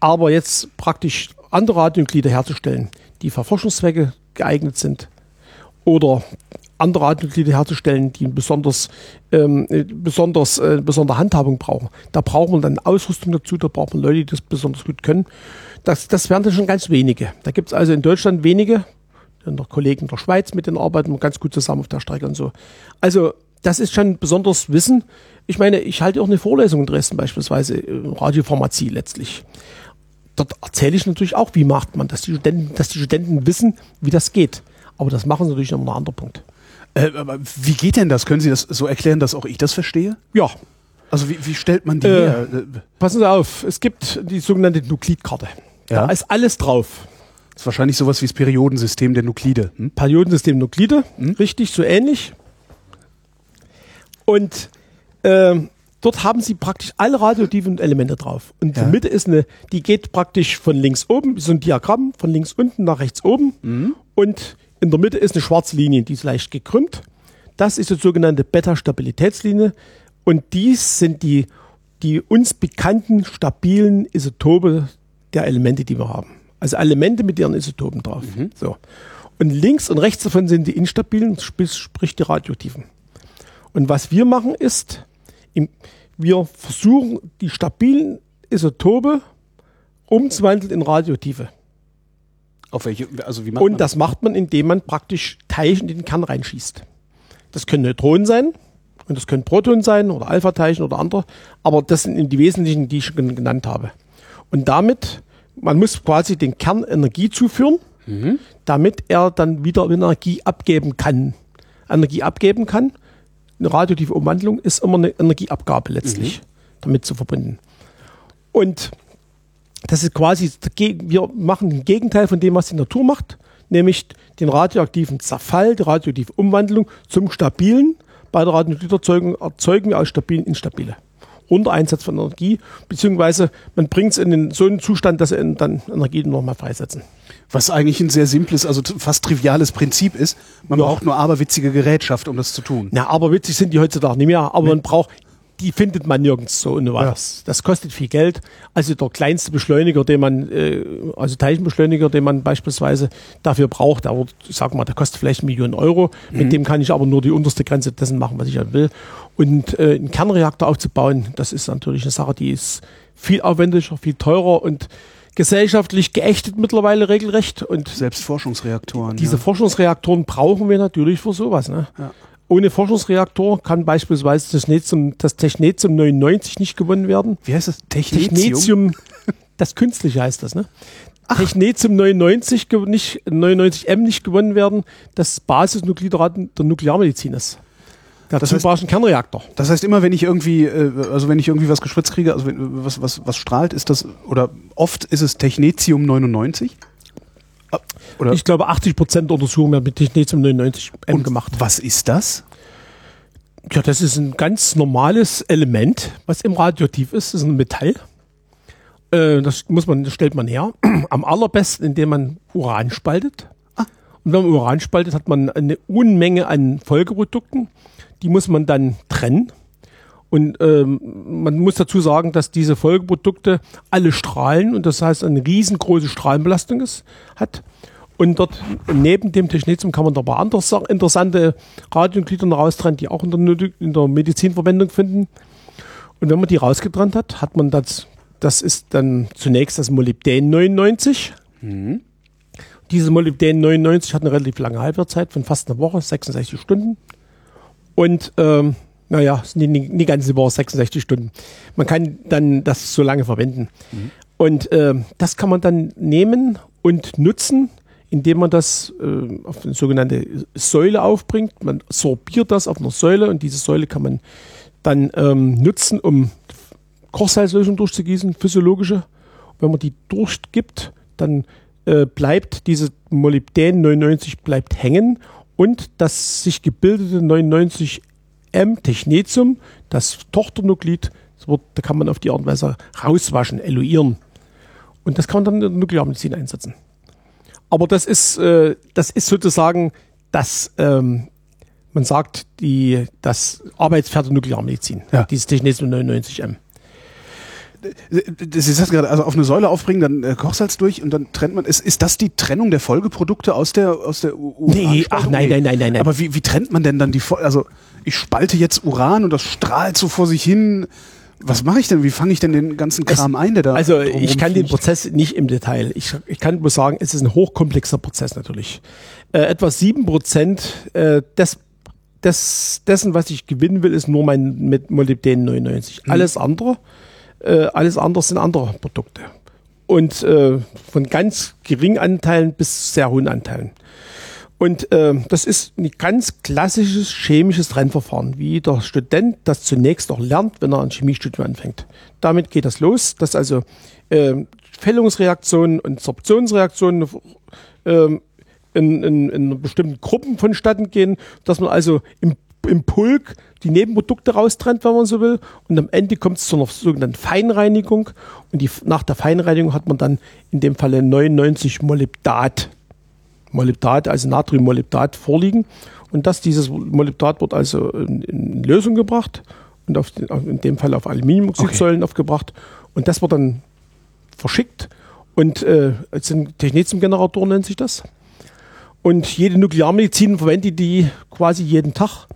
S2: Aber jetzt praktisch andere Radionuklide herzustellen, die für Forschungszwecke geeignet sind oder andere Radionuklide herzustellen, die besonders, ähm, besonders, äh, besondere Handhabung brauchen. Da braucht man dann Ausrüstung dazu, da braucht man Leute, die das besonders gut können. Das, das wären dann schon ganz wenige. Da gibt es also in Deutschland wenige, der Kollegen in der Schweiz, mit denen arbeiten wir ganz gut zusammen auf der Strecke und so. Also das ist schon besonders Wissen. Ich meine, ich halte auch eine Vorlesung in Dresden beispielsweise, äh, Radiopharmazie letztlich. Dort erzähle ich natürlich auch, wie macht man, dass die Studenten, dass die Studenten wissen, wie das geht. Aber das machen sie natürlich noch ein anderer Punkt.
S1: Äh, aber wie geht denn das? Können Sie das so erklären, dass auch ich das verstehe?
S2: Ja.
S1: Also wie, wie stellt man die äh, her?
S2: Passen Sie auf, es gibt die sogenannte Nuklidkarte. Ja. Da ist alles drauf.
S1: Das ist wahrscheinlich sowas wie das Periodensystem der Nuklide.
S2: Hm? Periodensystem Nuklide, hm? richtig, so ähnlich. Und äh, dort haben sie praktisch alle radioaktiven Elemente drauf. Und ja. in der Mitte ist eine, die geht praktisch von links oben, so ein Diagramm, von links unten nach rechts oben. Mhm. Und in der Mitte ist eine schwarze Linie, die ist leicht gekrümmt. Das ist die sogenannte Beta-Stabilitätslinie. Und dies sind die, die uns bekannten stabilen Isotope der Elemente, die wir haben. Also Elemente mit ihren Isotopen drauf. Mhm. So. Und links und rechts davon sind die instabilen, sprich die radioaktiven. Und was wir machen ist, wir versuchen die stabilen Isotope umzuwandeln in radioaktive.
S1: Auf welche, also wie
S2: macht Und man das macht man, indem man praktisch Teilchen in den Kern reinschießt. Das können Neutronen sein und das können Protonen sein oder Alpha-Teilchen oder andere, aber das sind die wesentlichen, die ich schon genannt habe. Und damit, man muss quasi den Kern Energie zuführen, mhm. damit er dann wieder Energie abgeben kann. Energie abgeben kann eine radioaktive Umwandlung ist immer eine Energieabgabe letztlich mhm. damit zu verbinden. Und das ist quasi, wir machen den Gegenteil von dem, was die Natur macht, nämlich den radioaktiven Zerfall, die radioaktive Umwandlung zum stabilen. Bei der Radioaktiverzeugung erzeugen wir aus stabilen instabile. Unter Einsatz von Energie, beziehungsweise man bringt es in den, so einen Zustand, dass sie dann Energie nochmal freisetzen.
S1: Was eigentlich ein sehr simples, also fast triviales Prinzip ist. Man ja. braucht nur aberwitzige Gerätschaft, um das zu tun.
S2: Na, aberwitzig sind die heutzutage nicht mehr, aber nee. man braucht, die findet man nirgends so ohne was. Ja. Das kostet viel Geld. Also der kleinste Beschleuniger, den man, äh, also Teilchenbeschleuniger, den man beispielsweise dafür braucht, aber ich sag mal, der kostet vielleicht eine Million Euro. Mhm. Mit dem kann ich aber nur die unterste Grenze dessen machen, was ich halt will. Und äh, einen Kernreaktor aufzubauen, das ist natürlich eine Sache, die ist viel aufwendiger, viel teurer und gesellschaftlich geächtet mittlerweile regelrecht. Und
S1: Selbst Forschungsreaktoren.
S2: Diese ja. Forschungsreaktoren brauchen wir natürlich für sowas. Ne? Ja. Ohne Forschungsreaktor kann beispielsweise das, Technetium, das Technetium 99 nicht gewonnen werden.
S1: Wie heißt das? Technetium? Technetium
S2: das Künstliche heißt das, ne? Ach. Technetium 99, nicht, 99M nicht gewonnen werden, das Basisnuklid der Nuklearmedizin ist.
S1: Ja, das heißt, ein Kernreaktor. Das heißt, immer wenn ich irgendwie, äh, also wenn ich irgendwie was gespritzt kriege, also was, was, was strahlt, ist das, oder oft ist es Technetium 99?
S2: Ah, oder? Ich glaube, 80 Prozent der Untersuchungen werden mit Technetium 99 M gemacht.
S1: Was ist das?
S2: Ja, das ist ein ganz normales Element, was im Radioaktiv ist. Das ist ein Metall. Äh, das muss man, das stellt man her. Am allerbesten, indem man Uran spaltet. Ah. Und wenn man Uran spaltet, hat man eine Unmenge an Folgeprodukten die muss man dann trennen. Und ähm, man muss dazu sagen, dass diese Folgeprodukte alle strahlen und das heißt eine riesengroße Strahlenbelastung ist, hat. Und dort neben dem Technetium kann man da aber andere interessante Radionuklide raustrennen, die auch in der, in der Medizin Verwendung finden. Und wenn man die rausgetrennt hat, hat man das, das ist dann zunächst das Molybdän 99. Mhm. Dieses Molybdän 99 hat eine relativ lange Halbwertszeit von fast einer Woche, 66 Stunden. Und ähm, naja, es sind die, die ganze Woche 66 Stunden. Man kann dann das so lange verwenden. Mhm. Und äh, das kann man dann nehmen und nutzen, indem man das äh, auf eine sogenannte Säule aufbringt. Man sorbiert das auf einer Säule und diese Säule kann man dann ähm, nutzen, um Kochsalzlösung durchzugießen, physiologische. Wenn man die durchgibt, dann äh, bleibt diese Molybdän 99 bleibt hängen und das sich gebildete 99M Technetium, das Tochternuklid, das wird, da kann man auf die Art und Weise rauswaschen, eluieren. Und das kann man dann in der Nuklearmedizin einsetzen. Aber das ist, äh, das ist sozusagen das, ähm, man sagt, die, das Arbeitspferd der Nuklearmedizin, ja. dieses Technetium 99M.
S1: Sie sagt gerade, also auf eine Säule aufbringen, dann äh, Kochsalz durch und dann trennt man. Ist, ist das die Trennung der Folgeprodukte aus der aus der
S2: Uran? Nee, ach nein, nein, nein, nein, nein.
S1: Aber wie, wie trennt man denn dann die Folge? Also ich spalte jetzt Uran und das strahlt so vor sich hin. Was mache ich denn? Wie fange ich denn den ganzen Kram es, ein, der da?
S2: Also ich kann den Prozess nicht im Detail. Ich, ich kann nur sagen, es ist ein hochkomplexer Prozess natürlich. Äh, etwa sieben Prozent äh, des des, dessen, was ich gewinnen will, ist nur mein mit Molybdän 99. Hm. Alles andere äh, alles andere sind andere Produkte. Und äh, von ganz geringen Anteilen bis sehr hohen Anteilen. Und äh, das ist ein ganz klassisches chemisches Trennverfahren, wie der Student das zunächst auch lernt, wenn er ein Chemiestudium anfängt. Damit geht das los, dass also äh, Fällungsreaktionen und Sorptionsreaktionen äh, in, in, in bestimmten Gruppen vonstatten gehen, dass man also im, im Pulk die Nebenprodukte raustrennt, wenn man so will. Und am Ende kommt es zu einer sogenannten Feinreinigung. Und die, nach der Feinreinigung hat man dann in dem Falle 99 Molybdat Molybdat, also Natriummolybdat vorliegen. Und dass dieses Molybdat wird also in, in Lösung gebracht und auf in dem Fall auf Aluminiumoxidsäulen okay. aufgebracht. Und das wird dann verschickt. Und äh, sind Technetiumgeneratoren nennt sich das. Und jede Nuklearmedizin verwendet die quasi jeden Tag.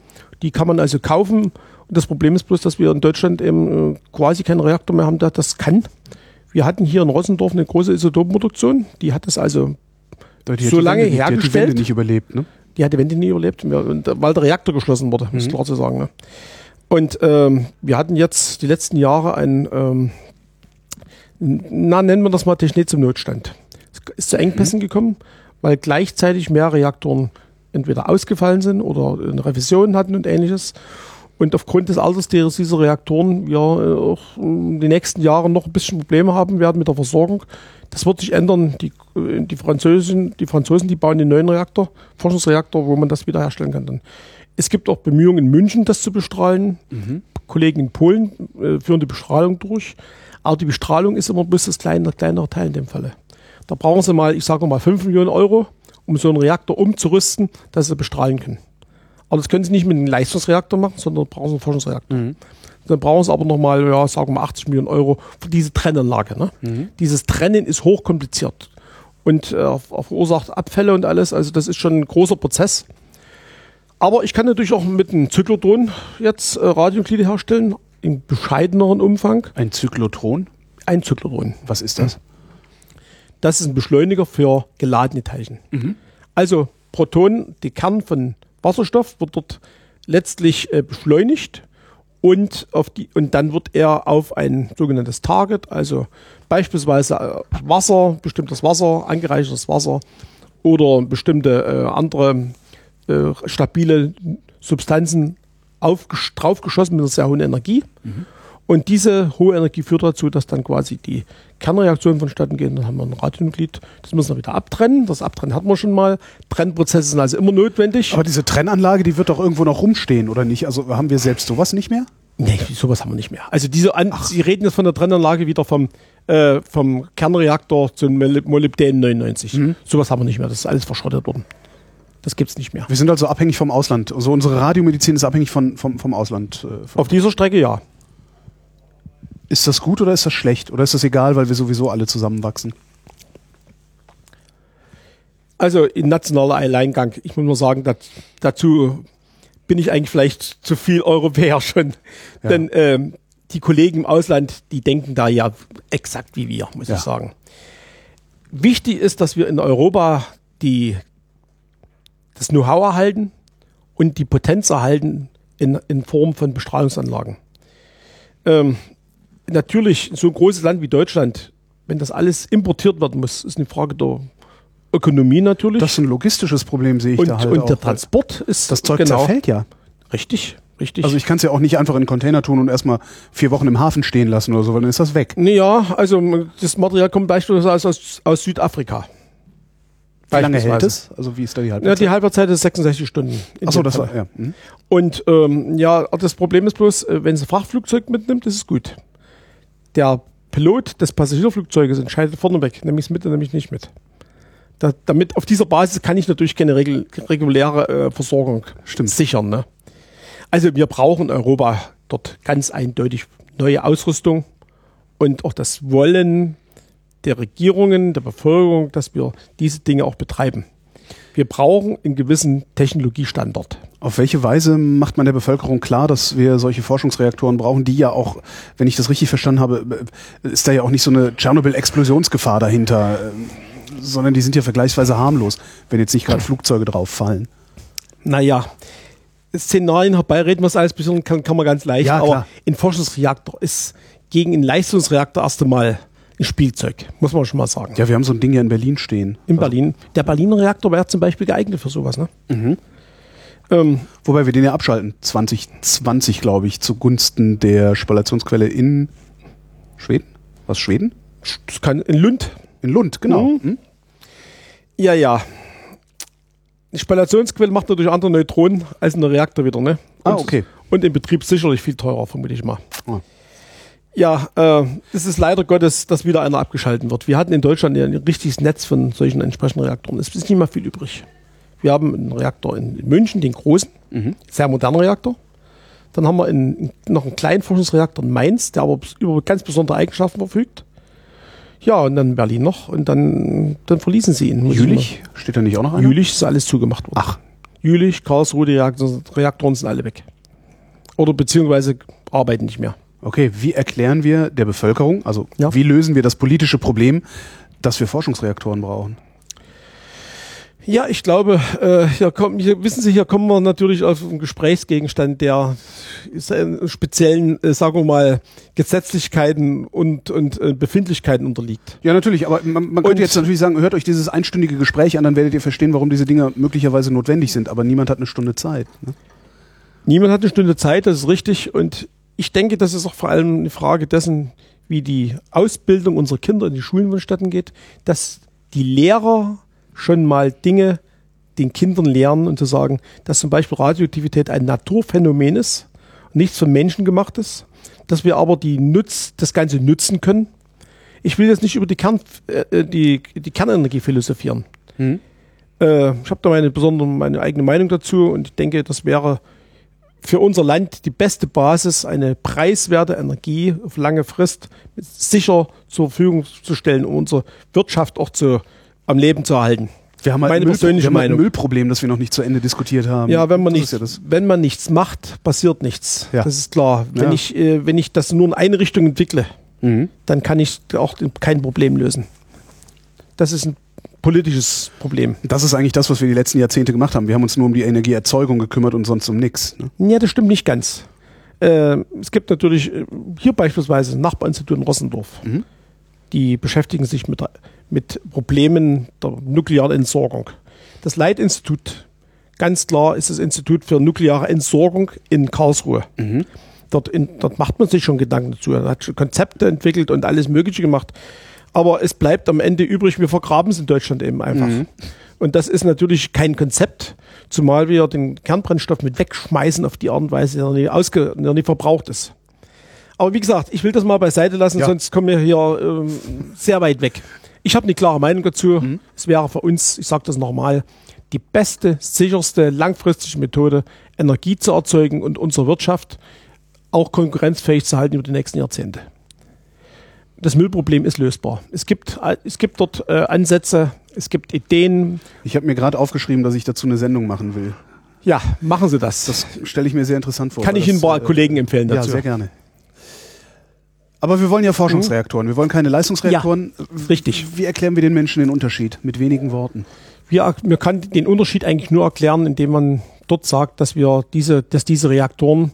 S2: Die kann man also kaufen. Und das Problem ist bloß, dass wir in Deutschland eben äh, quasi keinen Reaktor mehr haben, der das kann. Wir hatten hier in Rossendorf eine große Isotopenproduktion. Die hat das also so lange Wende, hergestellt. Die hat die Wende
S1: nicht überlebt, ne?
S2: Die hat die Wende nie überlebt, weil der Reaktor geschlossen wurde, mhm. ist klar zu sagen. Ne? Und ähm, wir hatten jetzt die letzten Jahre ein, ähm, na nennen wir das mal Technetium-Notstand. Es ist zu Engpässen mhm. gekommen, weil gleichzeitig mehr Reaktoren entweder ausgefallen sind oder eine Revision hatten und ähnliches. Und aufgrund des Alters dieser Reaktoren wir auch die nächsten Jahre noch ein bisschen Probleme haben werden mit der Versorgung. Das wird sich ändern. Die, äh, die, Franzosen, die Franzosen, die bauen den neuen Reaktor, Forschungsreaktor, wo man das wiederherstellen kann. Dann. Es gibt auch Bemühungen in München, das zu bestrahlen. Mhm. Kollegen in Polen äh, führen die Bestrahlung durch. Aber die Bestrahlung ist immer bloß das kleine, kleinere Teil in dem Falle. Da brauchen sie mal, ich sage mal, 5 Millionen Euro, um so einen Reaktor umzurüsten, dass sie bestrahlen können. Aber das können sie nicht mit einem Leistungsreaktor machen, sondern brauchen sie einen Forschungsreaktor. Mhm. Dann brauchen sie aber nochmal, ja, sagen wir 80 Millionen Euro für diese Trennanlage. Ne? Mhm. Dieses Trennen ist hochkompliziert und äh, verursacht Abfälle und alles. Also das ist schon ein großer Prozess. Aber ich kann natürlich auch mit einem Zyklotron jetzt äh, Radionuklide herstellen, in bescheideneren Umfang.
S1: Ein Zyklotron?
S2: Ein Zyklotron.
S1: Was ist das?
S2: Das ist ein Beschleuniger für geladene Teilchen. Mhm. Also Protonen, die Kern von Wasserstoff wird dort letztlich äh, beschleunigt und, auf die, und dann wird er auf ein sogenanntes Target, also beispielsweise äh, Wasser, bestimmtes Wasser, angereichertes Wasser oder bestimmte äh, andere äh, stabile Substanzen draufgeschossen mit einer sehr hohen Energie. Mhm. Und diese hohe Energie führt dazu, dass dann quasi die Kernreaktionen vonstatten gehen. Dann haben wir ein Radionuklid. Das müssen wir wieder abtrennen. Das Abtrennen hatten wir schon mal. Trennprozesse sind also immer notwendig.
S1: Aber diese Trennanlage, die wird doch irgendwo noch rumstehen, oder nicht? Also haben wir selbst sowas nicht mehr?
S2: Nee, sowas haben wir nicht mehr. Also diese An Ach. Sie reden jetzt von der Trennanlage wieder vom, äh, vom Kernreaktor zum Molybden 99. Mhm. Sowas haben wir nicht mehr. Das ist alles verschrottet worden. Das gibt's nicht mehr.
S1: Wir sind also abhängig vom Ausland. Also unsere Radiomedizin ist abhängig von, vom, vom Ausland.
S2: Äh, Auf dieser Strecke ja.
S1: Ist das gut oder ist das schlecht? Oder ist das egal, weil wir sowieso alle zusammenwachsen?
S2: Also in nationaler Alleingang, ich muss nur sagen, dazu bin ich eigentlich vielleicht zu viel Europäer schon. Ja. Denn ähm, die Kollegen im Ausland, die denken da ja exakt wie wir, muss ja. ich sagen. Wichtig ist, dass wir in Europa die, das Know-how erhalten und die Potenz erhalten in, in Form von Bestrahlungsanlagen. Ähm, natürlich, so ein großes Land wie Deutschland, wenn das alles importiert werden muss, ist eine Frage der Ökonomie natürlich.
S1: Das ist ein logistisches Problem, sehe ich
S2: und,
S1: da halt
S2: Und auch. der Transport ist.
S1: Das Zeug genau, zerfällt ja.
S2: Richtig, richtig.
S1: Also ich kann es ja auch nicht einfach in einen Container tun und erstmal vier Wochen im Hafen stehen lassen oder so, weil dann ist das weg.
S2: Naja, also das Material kommt beispielsweise aus, aus Südafrika.
S1: Wie lange hält es? Also wie ist da die
S2: Halbwertszeit? Ja, die Halbwertszeit ist 66 Stunden.
S1: Achso, das war, ja. Mhm.
S2: Und ähm, ja, das Problem ist bloß, äh, wenn es ein Frachtflugzeug mitnimmt, ist es gut der Pilot des Passagierflugzeuges entscheidet vorneweg, nämlich es mit und nämlich nicht mit. Da, damit auf dieser Basis kann ich natürlich keine regul reguläre äh, Versorgung Stimmt. sichern. Ne? Also wir brauchen in Europa dort ganz eindeutig neue Ausrüstung und auch das Wollen der Regierungen, der Bevölkerung, dass wir diese Dinge auch betreiben. Wir brauchen einen gewissen Technologiestandard.
S1: Auf welche Weise macht man der Bevölkerung klar, dass wir solche Forschungsreaktoren brauchen, die ja auch, wenn ich das richtig verstanden habe, ist da ja auch nicht so eine Tschernobyl-Explosionsgefahr dahinter, sondern die sind ja vergleichsweise harmlos, wenn jetzt nicht gerade Flugzeuge drauf fallen.
S2: Naja, Szenarien herbeireden, was alles bisschen kann, kann man ganz leicht, ja, aber ein Forschungsreaktor ist gegen einen Leistungsreaktor erst einmal ein Spielzeug, muss man schon mal sagen.
S1: Ja, wir haben so ein Ding ja in Berlin stehen.
S2: In also Berlin. Der Berliner Reaktor wäre zum Beispiel geeignet für sowas, ne? Mhm.
S1: Ähm, Wobei wir den ja abschalten, 2020, glaube ich, zugunsten der Spallationsquelle in Schweden. Was, Schweden?
S2: Das kann in Lund.
S1: In Lund, genau. Mhm. Mhm.
S2: Ja, ja. Die Spallationsquelle macht natürlich andere Neutronen als ein Reaktor wieder, ne?
S1: Ah, und, ah, okay.
S2: Und im Betrieb sicherlich viel teurer, vermute ich mal. Oh. Ja, äh, es ist leider Gottes, dass wieder einer abgeschalten wird. Wir hatten in Deutschland ein richtiges Netz von solchen entsprechenden Reaktoren. Es ist nicht mal viel übrig. Wir haben einen Reaktor in München, den großen, mhm. sehr modernen Reaktor. Dann haben wir in, noch einen kleinen Forschungsreaktor in Mainz, der aber über ganz besondere Eigenschaften verfügt. Ja, und dann Berlin noch und dann, dann verließen sie ihn.
S1: Jülich? Steht da nicht auch noch einer?
S2: Jülich ist alles zugemacht worden.
S1: Ach.
S2: Jülich, Karlsruhe, die Reaktoren sind alle weg. Oder beziehungsweise arbeiten nicht mehr.
S1: Okay, wie erklären wir der Bevölkerung, also ja. wie lösen wir das politische Problem, dass wir Forschungsreaktoren brauchen?
S2: Ja, ich glaube, äh, hier, kommen, hier wissen Sie, hier kommen wir natürlich auf einen Gesprächsgegenstand, der speziellen, äh, sagen wir mal, Gesetzlichkeiten und, und äh, Befindlichkeiten unterliegt.
S1: Ja, natürlich, aber man, man könnte jetzt natürlich sagen, hört euch dieses einstündige Gespräch an, dann werdet ihr verstehen, warum diese Dinge möglicherweise notwendig sind, aber niemand hat eine Stunde Zeit. Ne?
S2: Niemand hat eine Stunde Zeit, das ist richtig. Und ich denke, das ist auch vor allem eine Frage dessen, wie die Ausbildung unserer Kinder in die Schulen vonstatten geht, dass die Lehrer schon mal Dinge den Kindern lernen und zu sagen, dass zum Beispiel Radioaktivität ein Naturphänomen ist, nichts von Menschen gemacht ist, dass wir aber die Nutz, das Ganze nutzen können. Ich will jetzt nicht über die, Kern, äh, die, die Kernenergie philosophieren. Mhm. Äh, ich habe da meine besondere, meine eigene Meinung dazu und ich denke, das wäre für unser Land die beste Basis, eine preiswerte Energie auf lange Frist sicher zur Verfügung zu stellen, um unsere Wirtschaft auch zu, am Leben zu erhalten.
S1: Wir haben halt Meine ein, persönliche wir haben Meinung. ein Müllproblem, das wir noch nicht zu Ende diskutiert haben.
S2: Ja, wenn man, nichts, ja wenn man nichts macht, passiert nichts. Ja. Das ist klar. Wenn, ja. ich, äh, wenn ich das nur in eine Richtung entwickle, mhm. dann kann ich auch kein Problem lösen. Das ist ein politisches Problem.
S1: Das ist eigentlich das, was wir die letzten Jahrzehnte gemacht haben. Wir haben uns nur um die Energieerzeugung gekümmert und sonst um nichts.
S2: Ne? Ja, das stimmt nicht ganz. Äh, es gibt natürlich äh, hier beispielsweise ein Nachbarinstitut in Rossendorf. Mhm. Die beschäftigen sich mit, mit Problemen der nuklearen Entsorgung. Das Leitinstitut, ganz klar, ist das Institut für nukleare Entsorgung in Karlsruhe. Mhm. Dort, in, dort macht man sich schon Gedanken dazu. Man hat schon Konzepte entwickelt und alles Mögliche gemacht. Aber es bleibt am Ende übrig, wir vergraben es in Deutschland eben einfach. Mhm. Und das ist natürlich kein Konzept, zumal wir den Kernbrennstoff mit wegschmeißen auf die Art und Weise, der ausge, der nicht verbraucht ist. Aber wie gesagt, ich will das mal beiseite lassen, ja. sonst kommen wir hier ähm, sehr weit weg. Ich habe eine klare Meinung dazu. Mhm. Es wäre für uns, ich sage das nochmal, die beste, sicherste, langfristige Methode, Energie zu erzeugen und unsere Wirtschaft auch konkurrenzfähig zu halten über die nächsten Jahrzehnte das Müllproblem ist lösbar. Es gibt, es gibt dort äh, Ansätze, es gibt Ideen.
S1: Ich habe mir gerade aufgeschrieben, dass ich dazu eine Sendung machen will.
S2: Ja, machen Sie das.
S1: Das stelle ich mir sehr interessant vor.
S2: Kann ich Ihnen ein paar äh, Kollegen empfehlen
S1: dazu. Ja, sehr gerne. Aber wir wollen ja Forschungsreaktoren. Wir wollen keine Leistungsreaktoren.
S2: Ja, richtig.
S1: Wie erklären wir den Menschen den Unterschied? Mit wenigen Worten.
S2: Wir, wir kann den Unterschied eigentlich nur erklären, indem man dort sagt, dass wir diese, dass diese Reaktoren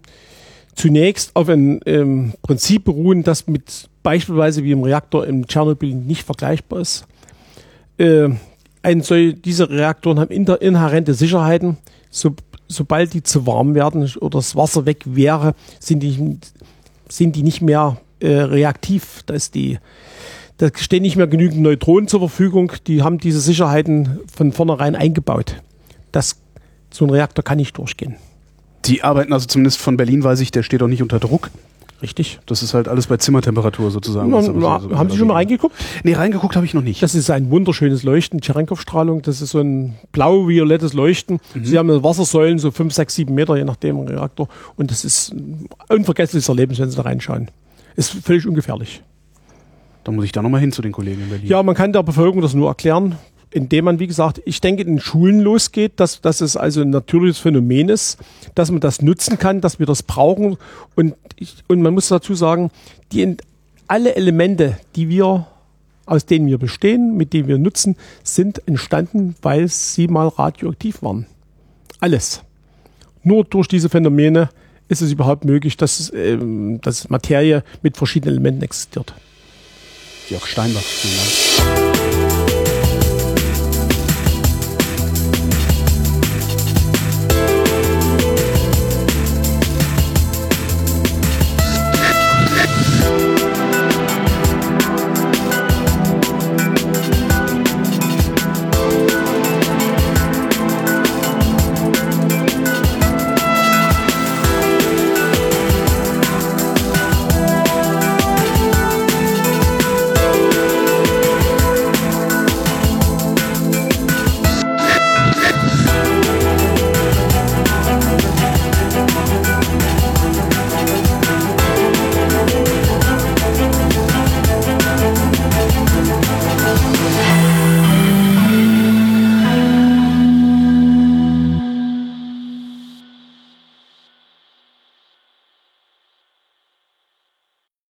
S2: zunächst auf ein ähm, Prinzip beruhen, das mit beispielsweise wie im Reaktor in Tschernobyl nicht vergleichbar ist. Äh, ein, diese Reaktoren haben inter, inhärente Sicherheiten. So, sobald die zu warm werden oder das Wasser weg wäre, sind die, sind die nicht mehr äh, reaktiv. Da, ist die, da stehen nicht mehr genügend Neutronen zur Verfügung. Die haben diese Sicherheiten von vornherein eingebaut. Das, so ein Reaktor kann nicht durchgehen.
S1: Die arbeiten also zumindest von Berlin, weiß ich, der steht auch nicht unter Druck.
S2: Richtig.
S1: Das ist halt alles bei Zimmertemperatur sozusagen.
S2: Na, na, so, haben Sie schon mal reingeguckt?
S1: Nee, reingeguckt habe ich noch nicht.
S2: Das ist ein wunderschönes Leuchten, Cherenkov-Strahlung. Das ist so ein blau-violettes Leuchten. Mhm. Sie haben Wassersäulen, so fünf, sechs, sieben Meter, je nachdem Reaktor. Und das ist ein unvergessliches Erlebnis, wenn Sie da reinschauen. Ist völlig ungefährlich.
S1: Da muss ich da nochmal hin zu den Kollegen in Berlin.
S2: Ja, man kann der Bevölkerung das nur erklären indem man, wie gesagt, ich denke, in Schulen losgeht, dass, dass es also ein natürliches Phänomen ist, dass man das nutzen kann, dass wir das brauchen. Und, ich, und man muss dazu sagen, die, alle Elemente, die wir, aus denen wir bestehen, mit denen wir nutzen, sind entstanden, weil sie mal radioaktiv waren. Alles. Nur durch diese Phänomene ist es überhaupt möglich, dass, ähm, dass Materie mit verschiedenen Elementen existiert.
S1: Jörg Steinbach, vielen Dank.